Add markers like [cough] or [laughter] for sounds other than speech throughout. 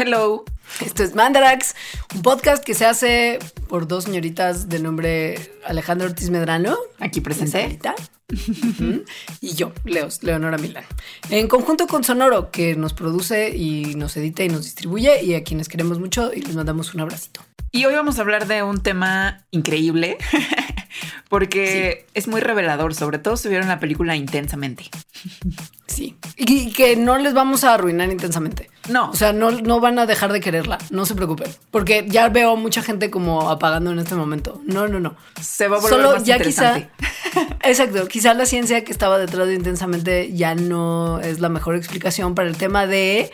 Hello. Esto es Mandarax, un podcast que se hace por dos señoritas de nombre Alejandro Ortiz Medrano. Aquí presente. y yo, Leos, Leonora Milán. En conjunto con Sonoro, que nos produce y nos edita y nos distribuye, y a quienes queremos mucho y les mandamos un abracito. Y hoy vamos a hablar de un tema increíble, [laughs] porque es muy revelador, sobre todo si vieron la película intensamente. [laughs] Sí, y que no les vamos a arruinar intensamente. No. O sea, no, no van a dejar de quererla, no se preocupen, porque ya veo mucha gente como apagando en este momento. No, no, no. Se va a volver Solo más ya quizá, [laughs] exacto, quizá la ciencia que estaba detrás de intensamente ya no es la mejor explicación para el tema de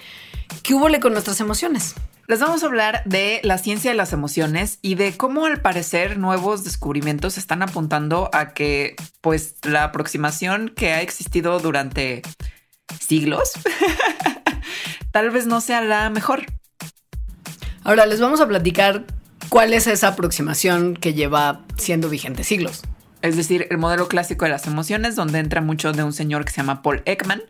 qué hubo con nuestras emociones. Les vamos a hablar de la ciencia de las emociones y de cómo al parecer nuevos descubrimientos están apuntando a que pues la aproximación que ha existido durante siglos [laughs] tal vez no sea la mejor. Ahora les vamos a platicar cuál es esa aproximación que lleva siendo vigente siglos. Es decir, el modelo clásico de las emociones, donde entra mucho de un señor que se llama Paul Ekman,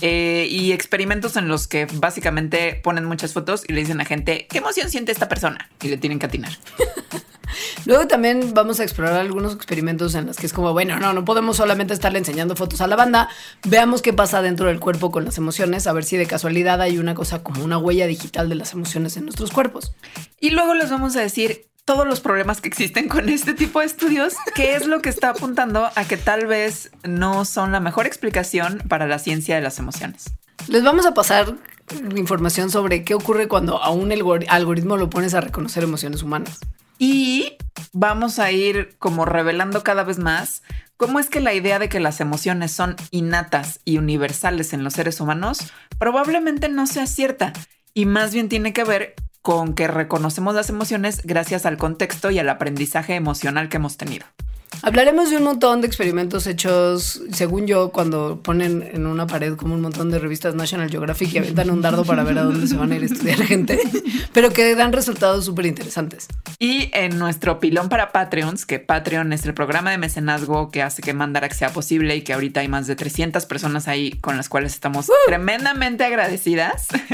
eh, y experimentos en los que básicamente ponen muchas fotos y le dicen a gente, ¿qué emoción siente esta persona? Y le tienen que atinar. [laughs] Luego también vamos a explorar algunos experimentos en los que es como, bueno, no, no podemos solamente estarle enseñando fotos a la banda, veamos qué pasa dentro del cuerpo con las emociones, a ver si de casualidad hay una cosa como una huella digital de las emociones en nuestros cuerpos. Y luego les vamos a decir todos los problemas que existen con este tipo de estudios, que es lo que está apuntando a que tal vez no son la mejor explicación para la ciencia de las emociones. Les vamos a pasar información sobre qué ocurre cuando a un algor- algoritmo lo pones a reconocer emociones humanas. Y vamos a ir como revelando cada vez más cómo es que la idea de que las emociones son innatas y universales en los seres humanos probablemente no sea cierta y más bien tiene que ver con que reconocemos las emociones gracias al contexto y al aprendizaje emocional que hemos tenido. Hablaremos de un montón de experimentos hechos, según yo, cuando ponen en una pared como un montón de revistas National Geographic y aventan un dardo para ver a dónde se van a ir a estudiar gente, pero que dan resultados súper interesantes. Y en nuestro pilón para Patreons, que Patreon es el programa de mecenazgo que hace que Mandarax sea posible y que ahorita hay más de 300 personas ahí con las cuales estamos tremendamente agradecidas. ¡Les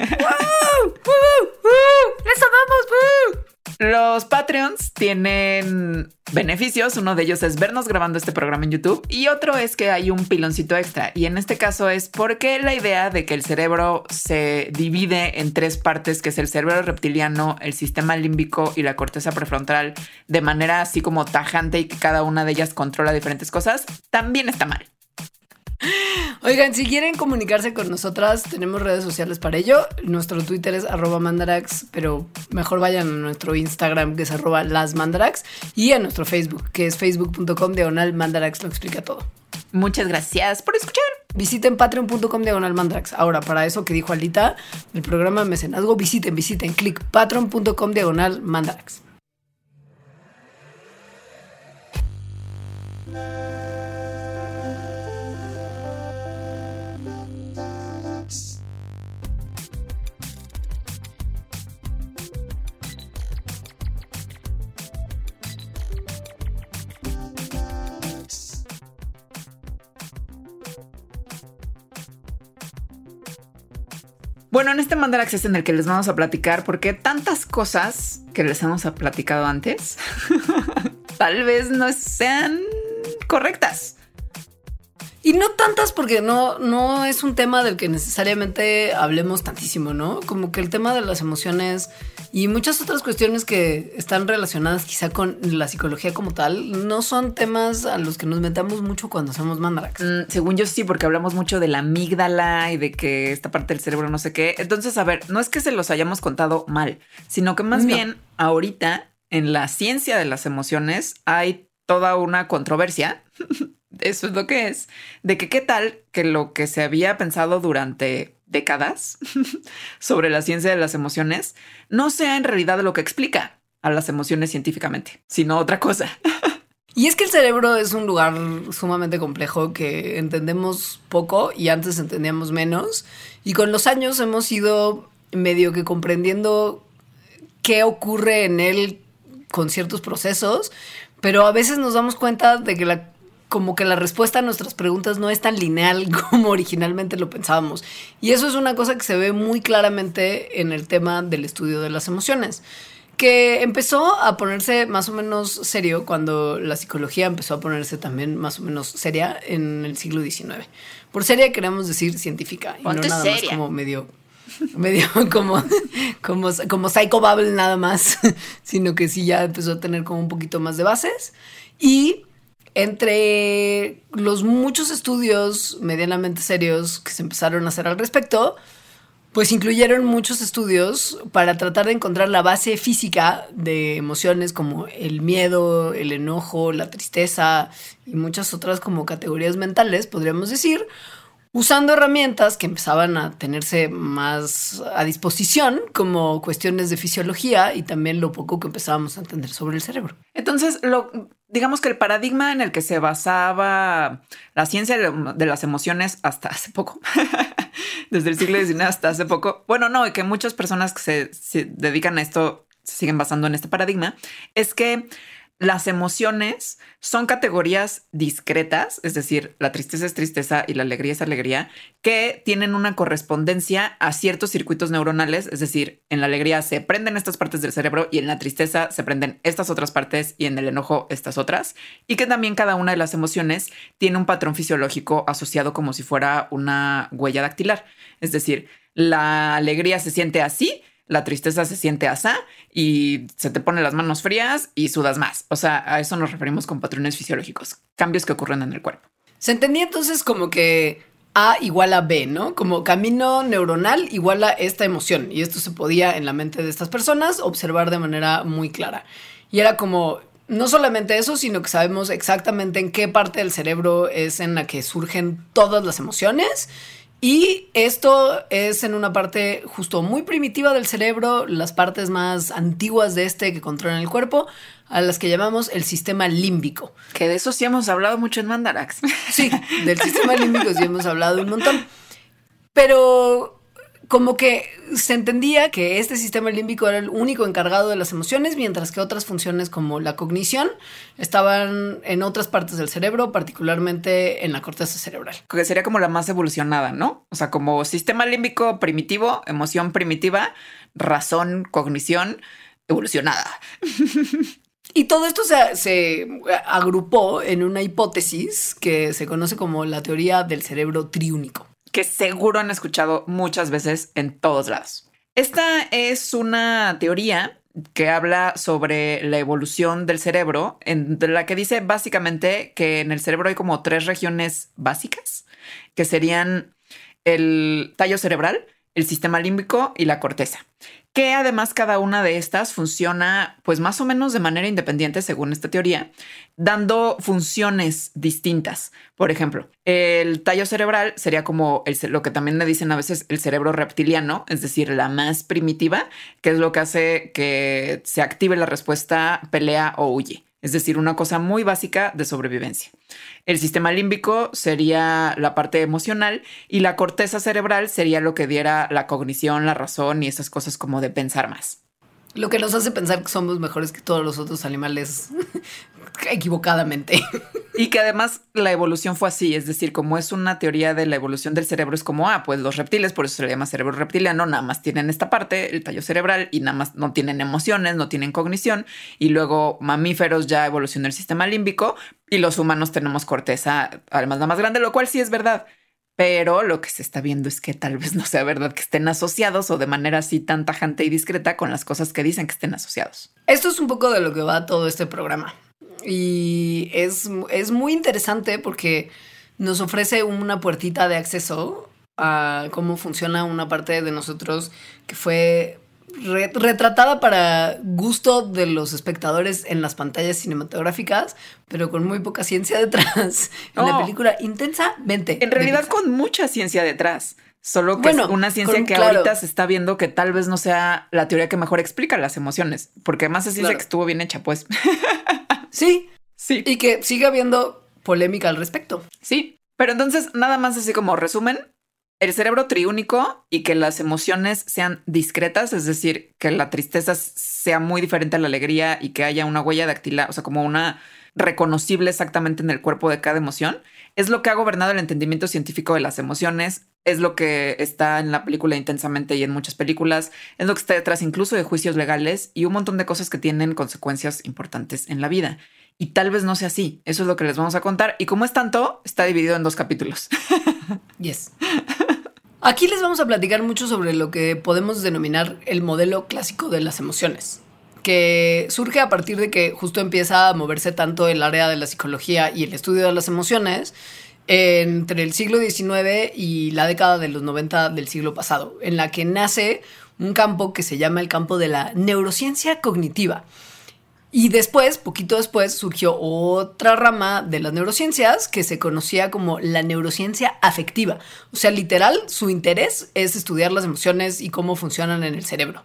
amamos! Los Patreons tienen beneficios. Uno de ellos es vernos grabando este programa en YouTube y otro es que hay un piloncito extra. Y en este caso es porque la idea de que el cerebro se divide en tres partes, que es el cerebro reptiliano, el sistema límbico y la corteza prefrontal, de manera así como tajante y que cada una de ellas controla diferentes cosas, también está mal. Oigan, si quieren comunicarse con nosotras, tenemos redes sociales para ello. Nuestro Twitter es arroba mandarax, pero mejor vayan a nuestro Instagram que es arroba las mandarax y a nuestro Facebook que es facebook.com diagonal mandarax lo explica todo. Muchas gracias por escuchar. Visiten patreon.com diagonal mandarax. Ahora, para eso que dijo Alita, el programa de mecenazgo, visiten, visiten, clic patreon.com diagonal mandarax. Bueno, en este Mandarax es en el que les vamos a platicar porque tantas cosas que les hemos platicado antes [laughs] tal vez no sean correctas. Y no tantas porque no, no es un tema del que necesariamente hablemos tantísimo, ¿no? Como que el tema de las emociones y muchas otras cuestiones que están relacionadas quizá con la psicología como tal, no son temas a los que nos metamos mucho cuando hacemos mandarax. Mm, según yo sí, porque hablamos mucho de la amígdala y de que esta parte del cerebro no sé qué. Entonces, a ver, no es que se los hayamos contado mal, sino que más No. bien ahorita en la ciencia de las emociones hay toda una controversia. Eso es lo que es, de que qué tal que lo que se había pensado durante décadas [laughs] sobre la ciencia de las emociones no sea en realidad lo que explica a las emociones científicamente, sino otra cosa. Y es que el cerebro es un lugar sumamente complejo que entendemos poco y antes entendíamos menos. Y con los años hemos ido medio que comprendiendo qué ocurre en él con ciertos procesos, pero a veces nos damos cuenta de que la como que la respuesta a nuestras preguntas no es tan lineal [laughs] como originalmente lo pensábamos. Y eso es una cosa que se ve muy claramente en el tema del estudio de las emociones que empezó a ponerse más o menos serio cuando la psicología empezó a ponerse también más o menos seria en el siglo XIX. Por seria queremos decir científica y no nada más como medio medio [laughs] como como como Psycho Bubble nada más, [laughs] sino que sí ya empezó a tener como un poquito más de bases y entre los muchos estudios medianamente serios que se empezaron a hacer al respecto, pues incluyeron muchos estudios para tratar de encontrar la base física de emociones como el miedo, el enojo, la tristeza y muchas otras como categorías mentales, podríamos decir, usando herramientas que empezaban a tenerse más a disposición, como cuestiones de fisiología y también lo poco que empezábamos a entender sobre el cerebro. Entonces, lo, digamos que el paradigma en el que se basaba la ciencia de las emociones hasta [laughs] hace poco, desde el siglo XIX hasta hace poco, bueno, no, y que muchas personas que se, se dedican a esto se siguen basando en este paradigma, es que las emociones son categorías discretas, es decir, la tristeza es tristeza y la alegría es alegría, que tienen una correspondencia a ciertos circuitos neuronales, es decir, en la alegría se prenden estas partes del cerebro y en la tristeza se prenden estas otras partes y en el enojo estas otras, y que también cada una de las emociones tiene un patrón fisiológico asociado como si fuera una huella dactilar, es decir, la alegría se siente así, la tristeza se siente asá y se te ponen las manos frías y sudas más. O sea, a eso nos referimos con patrones fisiológicos, cambios que ocurren en el cuerpo. Se entendía entonces como que A igual a B, ¿no? Como camino neuronal igual a esta emoción. Y esto se podía en la mente de estas personas observar de manera muy clara. Y era como, no solamente eso, sino que sabemos exactamente en qué parte del cerebro es en la que surgen todas las emociones y esto es en una parte justo muy primitiva del cerebro, las partes más antiguas de este que controlan el cuerpo, a las que llamamos el sistema límbico. Que de eso sí hemos hablado mucho en Mandarax. Sí, del [laughs] sistema límbico sí hemos hablado un montón. Pero como que se entendía que este sistema límbico era el único encargado de las emociones, mientras que otras funciones como la cognición estaban en otras partes del cerebro, particularmente en la corteza cerebral. Que sería como la más evolucionada, ¿no? O sea, como sistema límbico primitivo, emoción primitiva, razón, cognición evolucionada. Y todo esto se, se, agrupó en una hipótesis que se conoce como la teoría del cerebro triúnico que seguro han escuchado muchas veces en todos lados. Esta es una teoría que habla sobre la evolución del cerebro, en la que dice básicamente que en el cerebro hay como tres regiones básicas, que serían el tallo cerebral, el sistema límbico y la corteza que además cada una de estas funciona pues más o menos de manera independiente según esta teoría, dando funciones distintas. Por ejemplo, el tallo cerebral sería como lo que también le dicen a veces el cerebro reptiliano, es decir, la más primitiva, que es lo que hace que se active la respuesta pelea o huye es decir, una cosa muy básica de sobrevivencia. El sistema límbico sería la parte emocional y la corteza cerebral sería lo que diera la cognición, la razón y esas cosas como de pensar más. Lo que nos hace pensar que somos mejores que todos los otros animales equivocadamente. Y que además la evolución fue así, es decir, como es una teoría de la evolución del cerebro, es como, ah, pues los reptiles, por eso se le llama cerebro reptiliano, nada más tienen esta parte, el tallo cerebral, y nada más no tienen emociones, no tienen cognición, y luego mamíferos ya evolucionó el sistema límbico, y los humanos tenemos corteza, además la más grande, lo cual sí es verdad. Pero lo que se está viendo es que tal vez no sea verdad que estén asociados o de manera así tan tajante y discreta con las cosas que dicen que estén asociados. Esto es un poco de lo que va todo este programa. Y es, es muy interesante porque nos ofrece una puertita de acceso a cómo funciona una parte de nosotros que fue retratada para gusto de los espectadores en las pantallas cinematográficas, pero con muy poca ciencia detrás. [laughs] En la película intensamente. En realidad con mucha ciencia detrás. Solo que es una ciencia que ahorita se está viendo que tal vez no sea la teoría que mejor explica las emociones, porque además es ciencia que estuvo bien hecha, pues. [laughs] Sí. Sí. Y que sigue habiendo polémica al respecto. Sí. Pero entonces, nada más así como resumen, el cerebro triúnico y que las emociones sean discretas, es decir, que la tristeza sea muy diferente a la alegría y que haya una huella dactilar, o sea, como una reconocible exactamente en el cuerpo de cada emoción, es lo que ha gobernado el entendimiento científico de las emociones, es lo que está en la película intensamente y en muchas películas, es lo que está detrás incluso de juicios legales y un montón de cosas que tienen consecuencias importantes en la vida. Y tal vez no sea así, eso es lo que les vamos a contar. Y como es tanto, está dividido en dos capítulos. [laughs] Yes. Aquí les vamos a platicar mucho sobre lo que podemos denominar el modelo clásico de las emociones, que surge a partir de que justo empieza a moverse tanto el área de la psicología y el estudio de las emociones entre el siglo XIX y la década de los 90 del siglo pasado, en la que nace un campo que se llama el campo de la neurociencia cognitiva y después, poquito después, surgió otra rama de las neurociencias que se conocía como la neurociencia afectiva. O sea, literal, su interés es estudiar las emociones y cómo funcionan en el cerebro.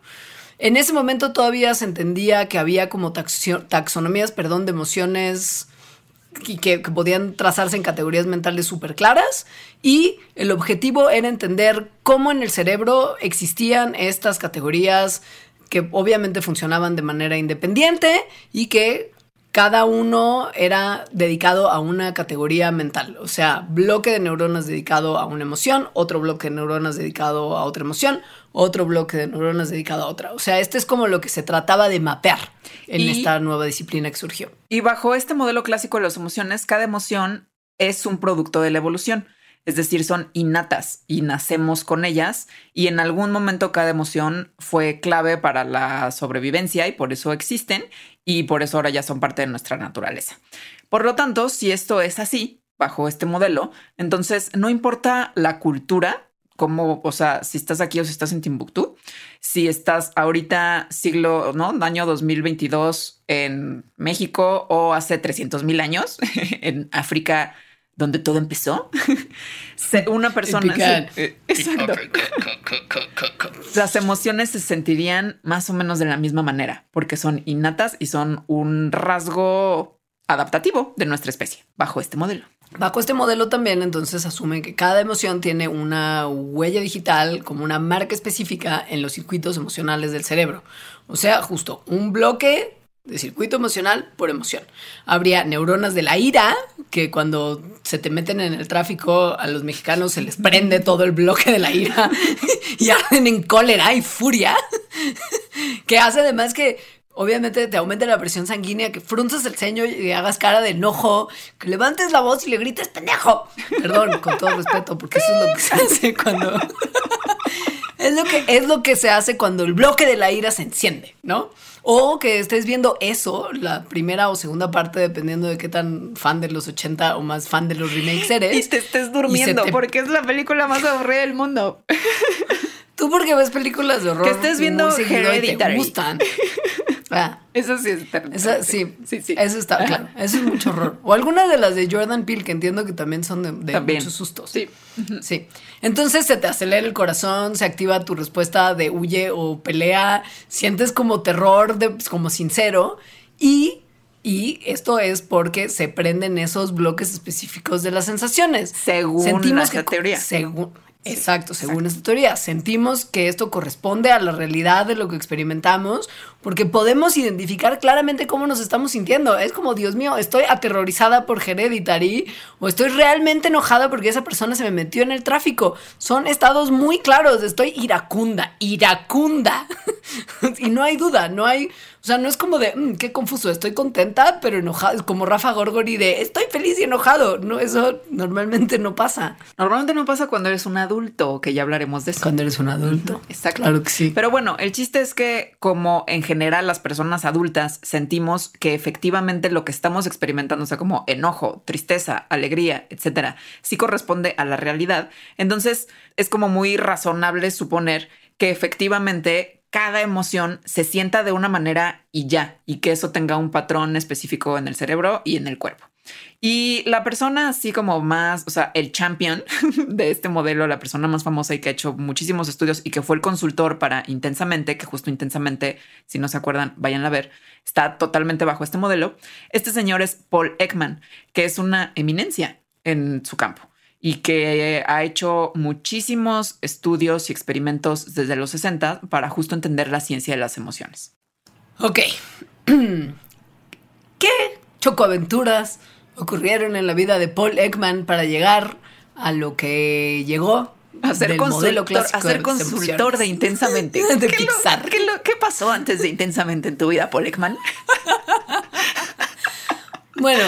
En ese momento todavía se entendía que había como taxonomías, perdón, de emociones que, que, podían trazarse en categorías mentales súper claras y el objetivo era entender cómo en el cerebro existían estas categorías que obviamente funcionaban de manera independiente y que cada uno era dedicado a una categoría mental, o sea, bloque de neuronas dedicado a una emoción, otro bloque de neuronas dedicado a otra emoción, otro bloque de neuronas dedicado a otra. O sea, este es como lo que se trataba de mapear en esta nueva disciplina que surgió. Y bajo este modelo clásico de las emociones, cada emoción es un producto de la evolución es decir, son innatas y nacemos con ellas y en algún momento cada emoción fue clave para la sobrevivencia y por eso existen y por eso ahora ya son parte de nuestra naturaleza. Por lo tanto, si esto es así, bajo este modelo, entonces no importa la cultura, como, o sea, si estás aquí o si estás en Timbuktu, si estás ahorita siglo, ¿no? Año 2022 en México o hace 300 mil años [laughs] en África donde todo empezó. [laughs] Una persona. Eh, exacto. Las emociones se sentirían más o menos de la misma manera, porque son innatas y son un rasgo adaptativo de nuestra especie, bajo este modelo. Bajo este modelo también entonces asume que cada emoción tiene una huella digital como una marca específica en los circuitos emocionales del cerebro. O sea, justo un bloque de circuito emocional por emoción. Habría neuronas de la ira, que cuando se te meten en el tráfico a los mexicanos se les prende todo el bloque de la ira [laughs] y arden en cólera y furia, [laughs] que hace además que obviamente te aumente la presión sanguínea, que frunzas el ceño y hagas cara de enojo, que levantes la voz y le grites pendejo. Perdón, con todo respeto, porque eso es lo que se hace cuando... es, lo que, es lo que se hace cuando el bloque de la ira se enciende, ¿no? O que estés viendo eso, la primera o segunda parte, dependiendo de qué tan fan de los 80 o más fan de los remakes eres. Y te estés durmiendo, porque es la película más aburrida del mundo. [laughs] Tú porque ves películas de horror. Que estés viendo Hereditary. te gustan. Ah, eso sí es Eso, sí, sí, sí. Eso está claro. Eso es mucho horror. O alguna de las de Jordan Peele, que entiendo que también son de, muchos sustos. Sí. Sí. Entonces se te acelera el corazón, se activa tu respuesta de huye o pelea, sientes como terror, de, pues, como sincero. Y y esto es porque se prenden esos bloques específicos de las sensaciones. Según Sentimos la teoría. Según, Exacto, según esta teoría. Sentimos que esto corresponde a la realidad de lo que experimentamos porque podemos identificar claramente cómo nos estamos sintiendo. Es como, Dios mío, estoy aterrorizada por Hereditary o estoy realmente enojada porque esa persona se me metió en el tráfico. Son estados muy claros. Estoy iracunda, iracunda. [laughs] y no hay duda, no hay o sea, no es como de, mm, qué confuso, estoy contenta, pero enojada, como Rafa Gorgori de, estoy feliz y enojado. No, eso normalmente no pasa. Normalmente no pasa cuando eres un adulto, que ya hablaremos de eso. Cuando eres un adulto. Exacto. Claro que sí. Pero bueno, el chiste es que como en general las personas adultas sentimos que efectivamente lo que estamos experimentando, o sea, como enojo, tristeza, alegría, etcétera, sí corresponde a la realidad. Entonces es como muy razonable suponer que efectivamente cada emoción se sienta de una manera y ya, y que eso tenga un patrón específico en el cerebro y en el cuerpo. Y la persona así como más, o sea, el champion [laughs] de este modelo, la persona más famosa y que ha hecho muchísimos estudios y que fue el consultor para Intensamente, que justo Intensamente, si no se acuerdan, vayan a ver, está totalmente bajo este modelo. Este señor es Paul Ekman, que es una eminencia en su campo. Y que ha hecho muchísimos estudios y experimentos desde los 60 para justo entender la ciencia de las emociones. Ok. [clears throat] ¿Qué chocoaventuras ocurrieron en la vida de Paul Ekman para llegar a lo que llegó? A ser consultor, a ser consultor de Intensamente. [laughs] De ¿Qué, lo- Pixar. qué lo- qué pasó antes de Intensamente en tu vida, Paul Ekman? [laughs] Bueno,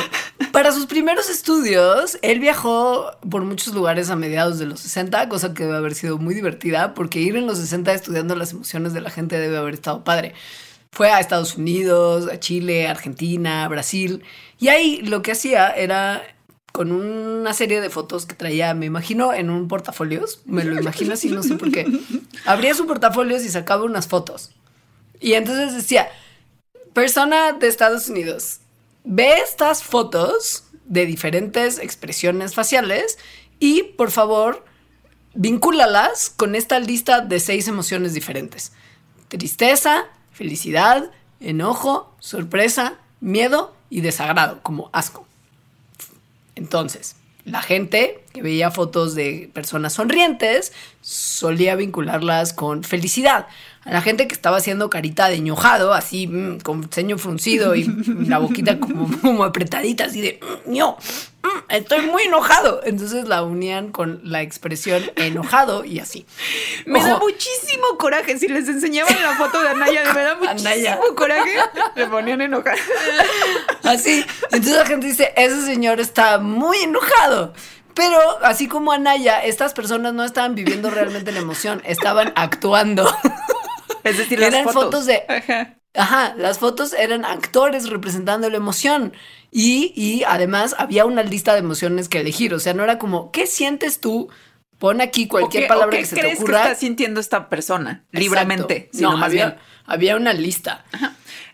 para sus primeros estudios, él viajó por muchos lugares a mediados de los 60, cosa que debe haber sido muy divertida, porque ir en los 60 estudiando las emociones de la gente debe haber estado padre. Fue a Estados Unidos, a Chile, Argentina, Brasil, y ahí lo que hacía era con una serie de fotos que traía, me imagino, en un portafolios, me lo imagino así, no sé por qué. Abría su portafolios y sacaba unas fotos. Y entonces decía, persona de Estados Unidos, ve estas fotos de diferentes expresiones faciales y por favor vincúlalas con esta lista de seis emociones diferentes. Tristeza, felicidad, enojo, sorpresa, miedo y desagrado, como asco. Entonces, la gente que veía fotos de personas sonrientes solía vincularlas con felicidad. A la gente que estaba haciendo carita de enojado, así mm, con ceño fruncido y [laughs] la boquita como, como apretadita, así de "Mm, ño, mm, estoy muy enojado. Entonces la unían con la expresión enojado y así. Me da Ojo, muchísimo coraje. Si les enseñaban la foto de Anaya, me da [laughs] muchísimo Anaya. coraje. Le ponían enojar. [laughs] Así. Entonces la gente dice, ese señor está muy enojado. Pero así como Anaya, estas personas no estaban viviendo realmente la emoción, estaban actuando. Es decir, las Eran fotos. fotos de- Ajá. Ajá, las fotos eran actores representando la emoción. Y, y además había una lista de emociones que elegir. O sea, no era como, ¿qué sientes tú? Pon aquí cualquier ¿O qué- palabra qué que se te ocurra. que está sintiendo esta persona libremente? Exacto. Sino no, más había, bien. había una lista.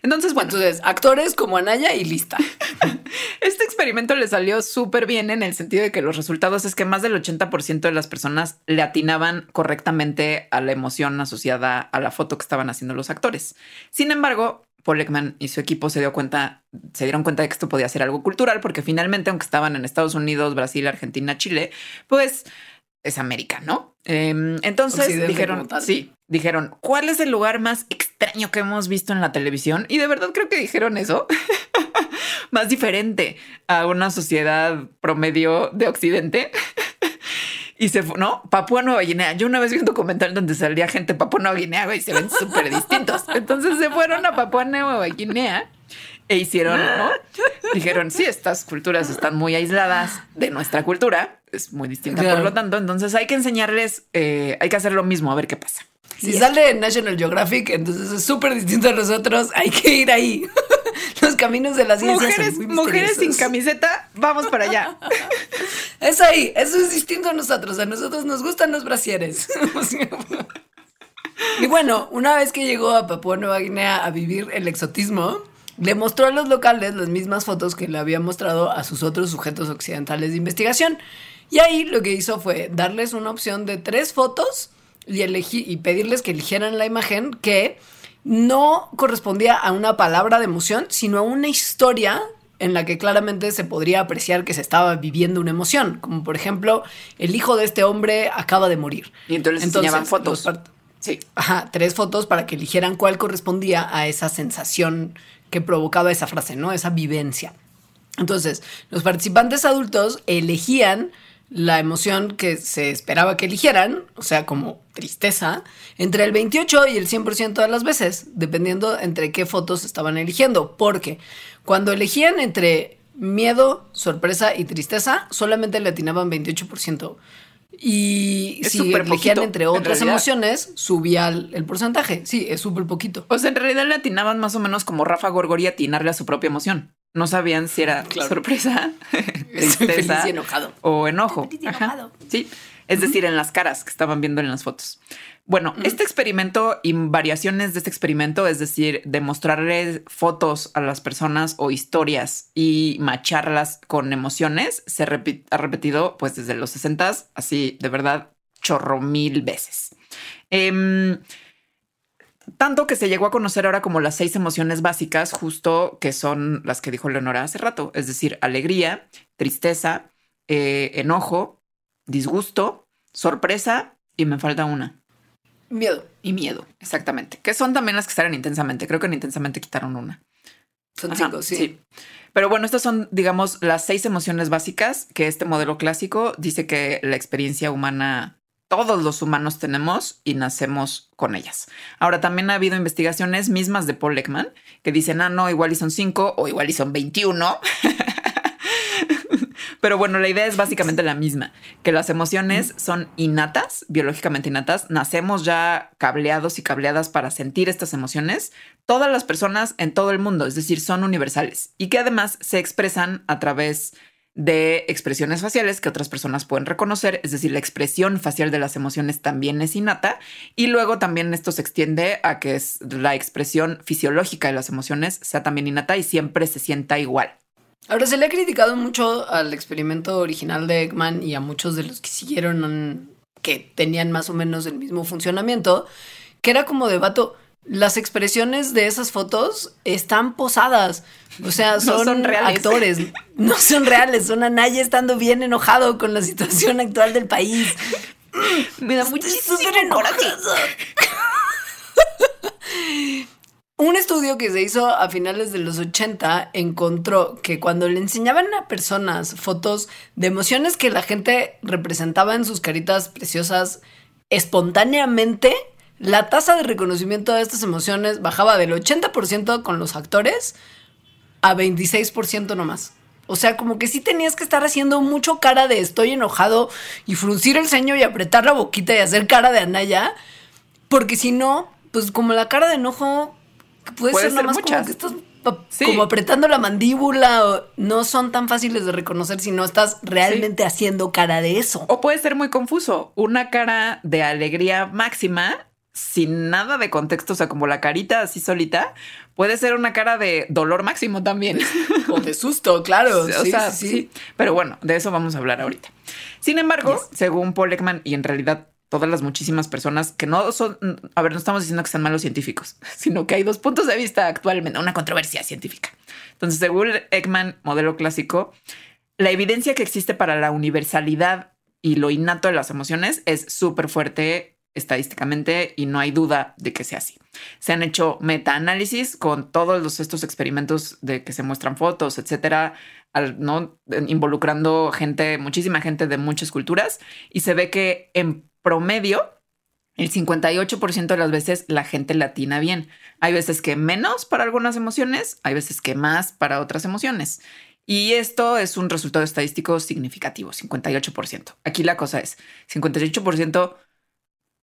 Entonces, bueno, Entonces, actores como Anaya y lista. [laughs] Este experimento le salió súper bien en el sentido de que los resultados es que más del 80% de las personas le atinaban correctamente a la emoción asociada a la foto que estaban haciendo los actores. Sin embargo, Paul Ekman y su equipo se dio cuenta, se dieron cuenta de que esto podía ser algo cultural, porque finalmente, aunque estaban en Estados Unidos, Brasil, Argentina, Chile, pues es América, ¿no? Em, entonces Occidente dijeron, sí, dijeron, ¿cuál es el lugar más extraño que hemos visto en la televisión? Y de verdad creo que dijeron eso. [laughs] más diferente a una sociedad promedio de Occidente. [laughs] Y se fue, ¿no? Papúa Nueva Guinea. Yo una vez vi un documental donde salía gente de Papúa Nueva Guinea y se ven [laughs] súper distintos. Entonces se fueron a Papúa Nueva Guinea e hicieron, ¿no? Dijeron, sí, estas culturas están muy aisladas de nuestra cultura. Es muy distinta, Claro. por lo tanto. Entonces hay que enseñarles, eh, hay que hacer lo mismo, a ver qué pasa. Si Y sale en National Geographic, entonces es súper distinto a nosotros. Hay que ir ahí. [laughs] Los caminos de la ciencia Mujeres, son muy mujeres sin camiseta, vamos para allá. [laughs] Es ahí, eso es distinto a nosotros. A nosotros nos gustan los brasieres. [laughs] y bueno, una vez que llegó a Papúa Nueva Guinea a vivir el exotismo, le mostró a los locales las mismas fotos que le había mostrado a sus otros sujetos occidentales de investigación. Y ahí lo que hizo fue darles una opción de tres fotos y, elegí- y pedirles que eligieran la imagen que no correspondía a una palabra de emoción, sino a una historia en la que claramente se podría apreciar que se estaba viviendo una emoción, como por ejemplo, el hijo de este hombre acaba de morir. Y entonces les enseñaban fotos. Sí. Ajá, tres fotos para que eligieran cuál correspondía a esa sensación que provocaba esa frase, ¿no? Esa vivencia. Entonces, los participantes adultos elegían la emoción que se esperaba que eligieran, o sea, como tristeza, entre el 28 y el 100% de las veces, dependiendo entre qué fotos estaban eligiendo. Porque cuando elegían entre miedo, sorpresa y tristeza, solamente le atinaban 28%. Y Es si elegían poquito, entre en otras emociones, subía el, el porcentaje. Sí, es súper poquito. O sea, en realidad le atinaban más o menos como Rafa Gorgori a atinarle a su propia emoción. No sabían si era Claro. sorpresa, [laughs] tristeza y enojado. o enojo. Ajá. Sí, es decir, en las caras que estaban viendo en las fotos. Bueno, este experimento y variaciones de este experimento, es decir, de mostrarle fotos a las personas o historias y macharlas con emociones, se repi- ha repetido pues desde los 60 así de verdad chorro mil veces. Em, tanto que se llegó a conocer ahora como las seis emociones básicas, justo que son las que dijo Leonora hace rato, es decir, alegría, tristeza, eh, enojo, disgusto, sorpresa y me falta una. Miedo. Y miedo, exactamente. Que son también las que salen intensamente. Creo que en intensamente quitaron una. Son cinco, sí. Pero bueno, estas son, digamos, las seis emociones básicas que este modelo clásico dice que la experiencia humana, todos los humanos tenemos y nacemos con ellas. Ahora, también ha habido investigaciones mismas de Paul Ekman que dicen, ah, no, igual y son cinco o igual y son 21. [laughs] Pero bueno, la idea es básicamente la misma, que las emociones son innatas, biológicamente innatas, nacemos ya cableados y cableadas para sentir estas emociones, todas las personas en todo el mundo, es decir, son universales y que además se expresan a través de expresiones faciales que otras personas pueden reconocer, es decir, la expresión facial de las emociones también es innata y luego también esto se extiende a que es la expresión fisiológica de las emociones sea también innata y siempre se sienta igual. Ahora se le ha criticado mucho al experimento original de Ekman y a muchos de los que siguieron que tenían más o menos el mismo funcionamiento, que era como de vato, las expresiones de esas fotos están posadas. O sea, [laughs] son, actores. No son reales. Son Anaya estando bien enojado con la situación actual del país. Me da muchísimo coraje. [laughs] Un estudio que se hizo a finales de los 80 encontró que cuando le enseñaban a personas fotos de emociones que la gente representaba en sus caritas preciosas espontáneamente, la tasa de reconocimiento de estas emociones bajaba del 80% con los actores a 26% nomás. O sea, como que sí tenías que estar haciendo mucho cara de estoy enojado y fruncir el ceño y apretar la boquita y hacer cara de Anaya, porque si no, pues como la cara de enojo puede, ser, nomás como que estás como apretando la mandíbula o no son tan fáciles de reconocer si no estás realmente haciendo cara de eso. O puede ser muy confuso. Una cara de alegría máxima sin nada de contexto, o sea, como la carita así solita, puede ser una cara de dolor máximo también. O de susto, claro. [laughs] o sea, sí. Pero bueno, de eso vamos a hablar ahorita. Sin embargo, según Paul Ekman, y en realidad todas las muchísimas personas que no son, a ver, no estamos diciendo que sean malos científicos, [laughs] sino que hay dos puntos de vista actualmente, una controversia científica. Entonces, según Ekman, modelo clásico, la evidencia que existe para la universalidad y lo innato de las emociones es súper fuerte estadísticamente y no hay duda de que sea así. Se han hecho metaanálisis con todos estos experimentos de que se muestran fotos, etcétera, ¿no? involucrando gente, muchísima gente de muchas culturas y se ve que en promedio, el 58% de las veces la gente latina bien. Hay veces que menos para algunas emociones, hay veces que más para otras emociones. Y esto es un resultado estadístico significativo, 58%. Aquí la cosa es, 58%,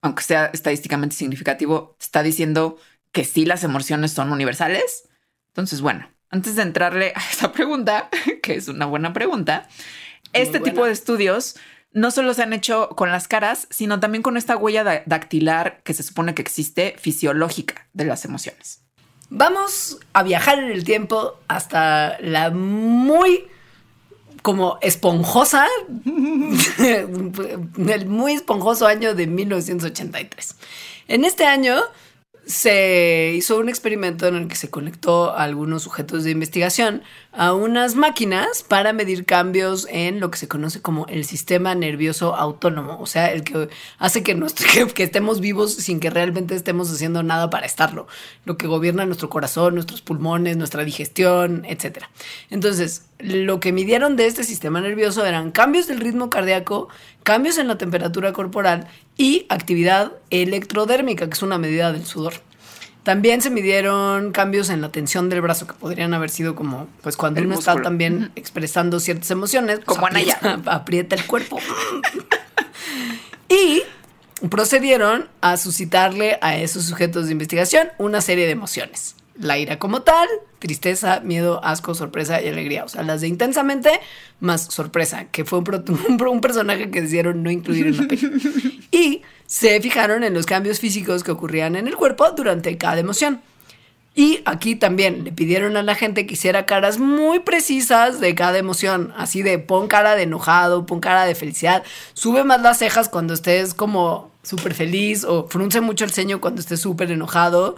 aunque sea estadísticamente significativo, está diciendo que sí las emociones son universales. Entonces, bueno, antes de entrarle a esa pregunta, [laughs] que es una buena pregunta, este tipo de estudios no solo se han hecho con las caras, sino también con esta huella dactilar que se supone que existe fisiológica de las emociones. Vamos a viajar en el tiempo hasta la muy como esponjosa, [laughs] el muy esponjoso año de 1983. En este año se hizo un experimento en el que se conectó a algunos sujetos de investigación a unas máquinas para medir cambios en lo que se conoce como el sistema nervioso autónomo, o sea, el que hace que, [laughs] que, estemos vivos sin que realmente estemos haciendo nada para estarlo, lo que gobierna nuestro corazón, nuestros pulmones, nuestra digestión, etc. Entonces, lo que midieron de este sistema nervioso eran cambios del ritmo cardíaco, cambios en la temperatura corporal y actividad electrodérmica, que es una medida del sudor. También se midieron cambios en la tensión del brazo, que podrían haber sido como, pues cuando uno está también expresando ciertas emociones, pues, como aprieta, [laughs] aprieta el cuerpo. y procedieron a suscitarle a esos sujetos de investigación una serie de emociones la ira como tal, tristeza, miedo, asco, sorpresa y alegría. O sea, las de intensamente más sorpresa, que fue un, [laughs] personaje que decidieron no incluir en la película. Y se fijaron en los cambios físicos que ocurrían en el cuerpo durante cada emoción. Y aquí también le pidieron a la gente que hiciera caras muy precisas de cada emoción, así de pon cara de enojado, pon cara de felicidad, sube más las cejas cuando estés como súper feliz o frunce mucho el ceño cuando estés súper enojado.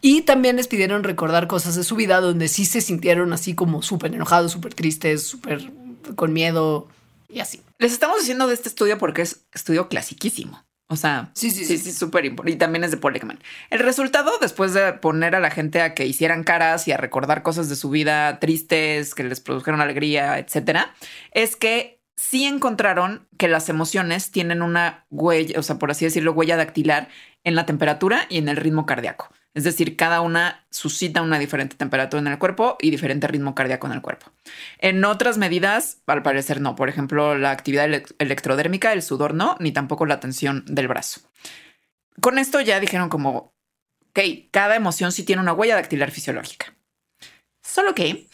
Y también les pidieron recordar cosas de su vida donde sí se sintieron así como súper enojados, súper tristes, súper con miedo y así. Les estamos diciendo de este estudio porque es estudio clasiquísimo. O sea, Sí, sí, sí, sí. sí, súper importante. Y también es de Paul Ekman. El resultado, después de poner a la gente a que hicieran caras y a recordar cosas de su vida tristes, que les produjeron alegría, etcétera, es que sí encontraron que las emociones tienen una huella, o sea, por así decirlo, huella dactilar en la temperatura y en el ritmo cardíaco. Es decir, cada una suscita una diferente temperatura en el cuerpo y diferente ritmo cardíaco en el cuerpo. En otras medidas, al parecer no. Por ejemplo, la actividad elec- electrodérmica, el sudor no, ni tampoco la tensión del brazo. Con esto ya dijeron como, ok, cada emoción sí tiene una huella dactilar fisiológica. Solo que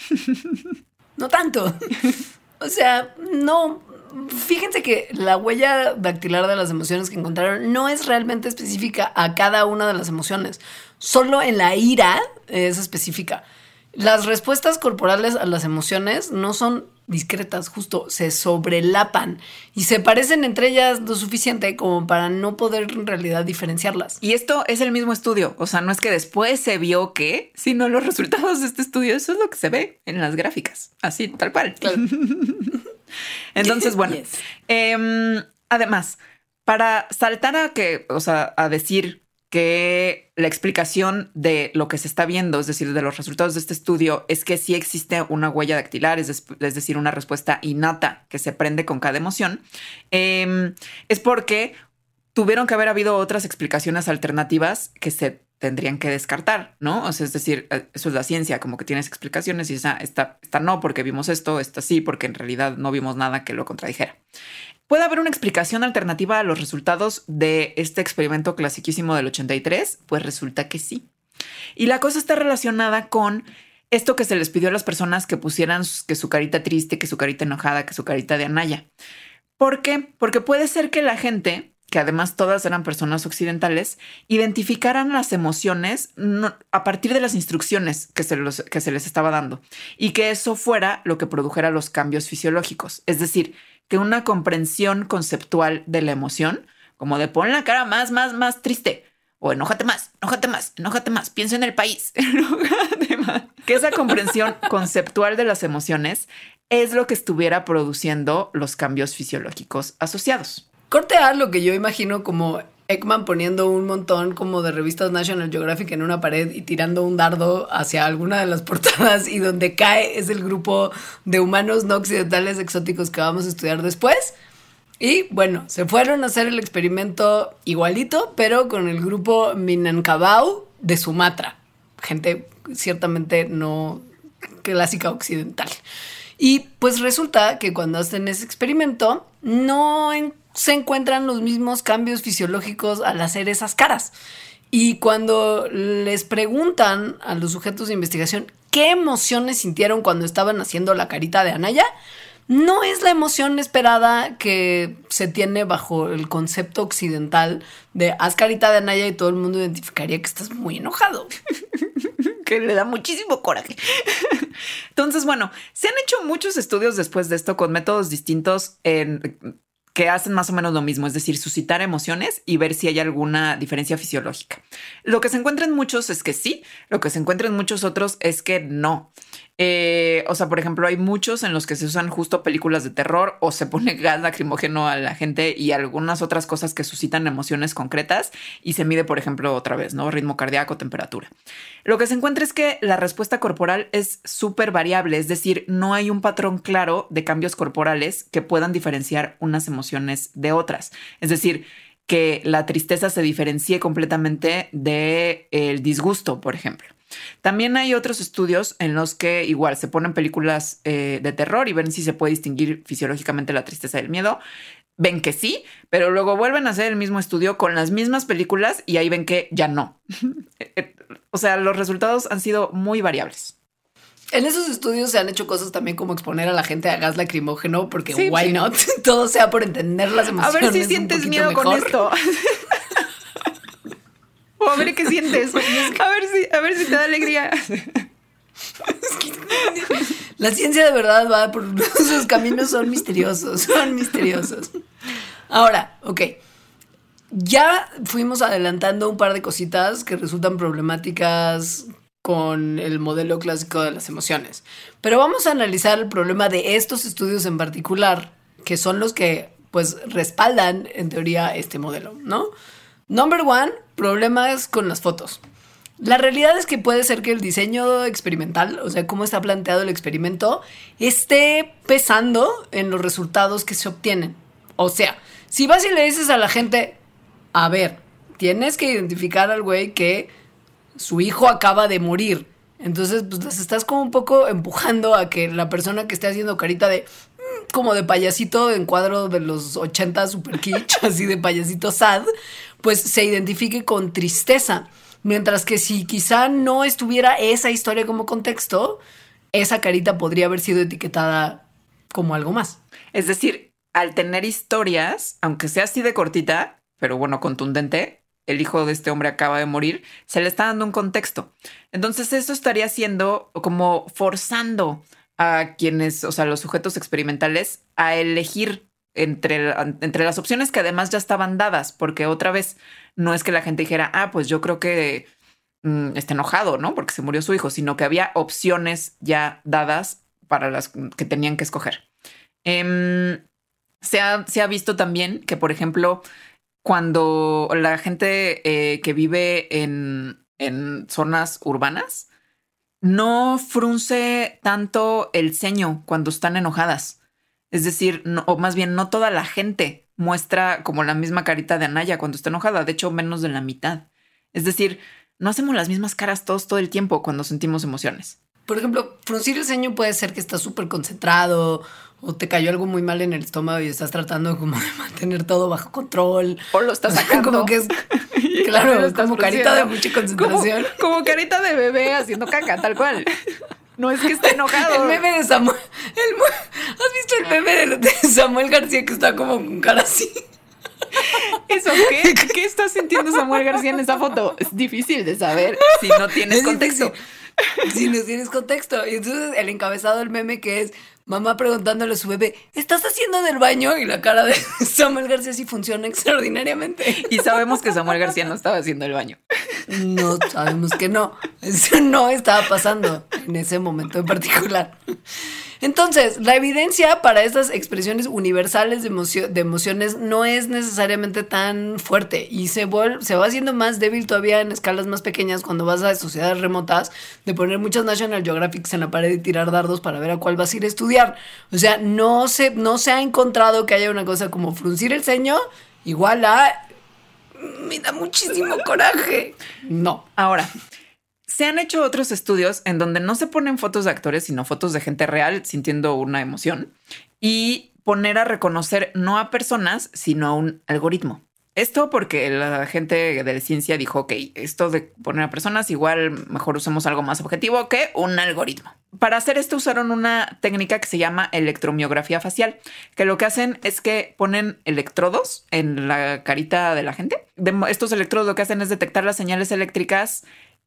No tanto. [laughs] o sea, no. Fíjense que la huella dactilar de las emociones que encontraron no es realmente específica a cada una de las emociones. Solo en la ira es específica. Las respuestas corporales a las emociones no son discretas, justo se sobrelapan y se parecen entre ellas lo suficiente como para no poder en realidad diferenciarlas. Y esto es el mismo estudio, o sea, no es que después se vio que, sino los resultados de este estudio, eso es lo que se ve en las gráficas, así, tal cual. Claro. [laughs] [laughs] Entonces, [laughs] bueno, Yes. em, además, para saltar a que, o sea, a decir que la explicación de lo que se está viendo, es decir, de los resultados de este estudio, es que sí existe una huella dactilar, es decir, una respuesta innata que se prende con cada emoción, em, es porque tuvieron que haber habido otras explicaciones alternativas que se tendrían que descartar, ¿no? O sea, es decir, eh, eso es la ciencia, como que tienes explicaciones y esa, esta, esta no, porque vimos esto, esta sí, porque en realidad no vimos nada que lo contradijera. ¿Puede haber una explicación alternativa a los resultados de este experimento clasiquísimo del 83? Pues resulta que sí. Y la cosa está relacionada con esto que se les pidió a las personas que pusieran que su carita triste, que su carita enojada, que su carita de Anaya. ¿Por qué? Porque puede ser que la gente, que además todas eran personas occidentales, identificaran las emociones no- a partir de las instrucciones que se, los- que se les estaba dando y que eso fuera lo que produjera los cambios fisiológicos. Es decir, que una comprensión conceptual de la emoción, como de pon la cara más, más, más triste. O enójate más, enójate más, enójate más, piensa en el país, [laughs] enójate más. Que esa comprensión [laughs] conceptual de las emociones es lo que estuviera produciendo los cambios fisiológicos asociados. Corte A lo que yo imagino como Ekman poniendo un montón como de revistas National Geographic en una pared y tirando un dardo hacia alguna de las [laughs] portadas y donde cae es el grupo de humanos no occidentales exóticos que vamos a estudiar después. Y bueno, se fueron a hacer el experimento igualito, pero con el grupo Minangkabau de Sumatra. Gente ciertamente no clásica occidental. Y pues resulta que cuando hacen ese experimento no en- se encuentran los mismos cambios fisiológicos al hacer esas caras. Y cuando les preguntan a los sujetos de investigación qué emociones sintieron cuando estaban haciendo la carita de Anaya, no es la emoción esperada que se tiene bajo el concepto occidental de haz carita de Anaya y todo el mundo identificaría que estás muy enojado. [laughs] que le da muchísimo coraje. Entonces, bueno, se han hecho muchos estudios después de esto con métodos distintos en, que hacen más o menos lo mismo, es decir, suscitar emociones y ver si hay alguna diferencia fisiológica. Lo que se encuentra en muchos es que sí, lo que se encuentra en muchos otros es que no. Eh, o sea, por ejemplo, hay muchos en los que se usan justo películas de terror o se pone [laughs] gas lacrimógeno a la gente y algunas otras cosas que suscitan emociones concretas y se mide, por ejemplo, otra vez, ¿no? Ritmo cardíaco, temperatura. Lo que se encuentra es que la respuesta corporal es súper variable, es decir, no hay un patrón claro de cambios corporales que puedan diferenciar unas emociones de otras. Es decir, que la tristeza se diferencie completamente del el disgusto, por ejemplo. También hay otros estudios en los que igual se ponen películas eh, de terror y ven si se puede distinguir fisiológicamente la tristeza del miedo. Ven que sí, pero luego vuelven a hacer el mismo estudio con las mismas películas y ahí ven que ya no. [laughs] o sea, los resultados han sido muy variables. En esos estudios se han hecho cosas también como exponer a la gente a gas lacrimógeno, porque Sí, why sí. not? [laughs] Todo sea por entender las A emociones. ver si sientes miedo con esto. [laughs] o a ver qué sientes. [laughs] A ver si, a ver si te da alegría. La ciencia de verdad va por sus caminos son misteriosos, son misteriosos. Ahora, ok. Ya fuimos adelantando un par de cositas que resultan problemáticas con el modelo clásico de las emociones. Pero vamos a analizar el problema de estos estudios en particular que son los que pues respaldan en teoría este modelo, ¿no? Number one, problemas con las fotos. La realidad es que puede ser que el diseño experimental, o sea, cómo está planteado el experimento, esté pesando en los resultados que se obtienen. O sea, si vas y le dices a la gente, a ver, tienes que identificar al güey que su hijo acaba de morir. Entonces, pues las estás como un poco [laughs] empujando a que la persona que esté haciendo carita de mm, como de payasito en cuadro de los 80 super kitsch, [laughs] así de payasito sad, pues se identifique con tristeza. Mientras que si quizá no estuviera esa historia como contexto, esa carita podría haber sido etiquetada como algo más. Es decir, al tener historias, aunque sea así de cortita, pero bueno, contundente, el hijo de este hombre acaba de morir, se le está dando un contexto. Entonces eso estaría siendo como forzando a quienes, o sea, los sujetos experimentales a elegir entre, entre las opciones que además ya estaban dadas, porque otra vez no es que la gente dijera, ah, pues yo creo que mm, está enojado, ¿no? Porque se murió su hijo, sino que había opciones ya dadas para las que tenían que escoger. Em, se, ha, se, ha, visto también que, por ejemplo, cuando la gente eh, que vive en, en zonas urbanas no frunce tanto el ceño cuando están enojadas. Es decir, no, o más bien no toda la gente muestra como la misma carita de Anaya cuando está enojada, de hecho menos de la mitad. Es decir, no hacemos las mismas caras todos todo el tiempo cuando sentimos emociones. Por ejemplo, fruncir el ceño puede ser que estás súper concentrado o te cayó algo muy mal en el estómago y estás tratando como de mantener todo bajo control. O lo estás [laughs] sacando. como que es, [laughs] [laughs] claro, como carita de mucha concentración. Como, como carita de bebé haciendo caca, tal cual. No es que esté enojado. El meme de Samuel. ¿Has visto el meme de, Samuel García que está como con cara así? ¿Eso qué? ¿Qué está sintiendo Samuel García en esa foto? Es difícil de saber si no tienes contexto. Si no tienes contexto. Y entonces el encabezado del meme que es mamá preguntándole a su bebé, ¿estás haciendo del baño? Y la cara de [laughs] Samuel García sí funciona extraordinariamente. Y sabemos que Samuel García no estaba haciendo el baño. No, sabemos que no. Eso no estaba pasando en ese momento en particular. Entonces, la evidencia para estas expresiones universales de, emociones no es necesariamente tan fuerte y se, va haciendo más débil todavía en escalas más pequeñas cuando vas a sociedades remotas de poner muchas National Geographics en la pared y tirar dardos para ver a cuál vas a ir a estudiar. O sea, no se, no se ha encontrado que haya una cosa como fruncir el ceño igual a... Me da muchísimo coraje. No. Ahora, se han hecho otros estudios en donde no se ponen fotos de actores, sino fotos de gente real sintiendo una emoción y poner a reconocer no a personas, sino a un algoritmo. Esto porque la gente de ciencia dijo, ok, esto de poner a personas, igual mejor usemos algo más objetivo que un algoritmo. Para hacer esto usaron una técnica que se llama electromiografía facial, que lo que hacen es que ponen electrodos en la carita de la gente. estos electrodos lo que hacen es detectar las señales eléctricas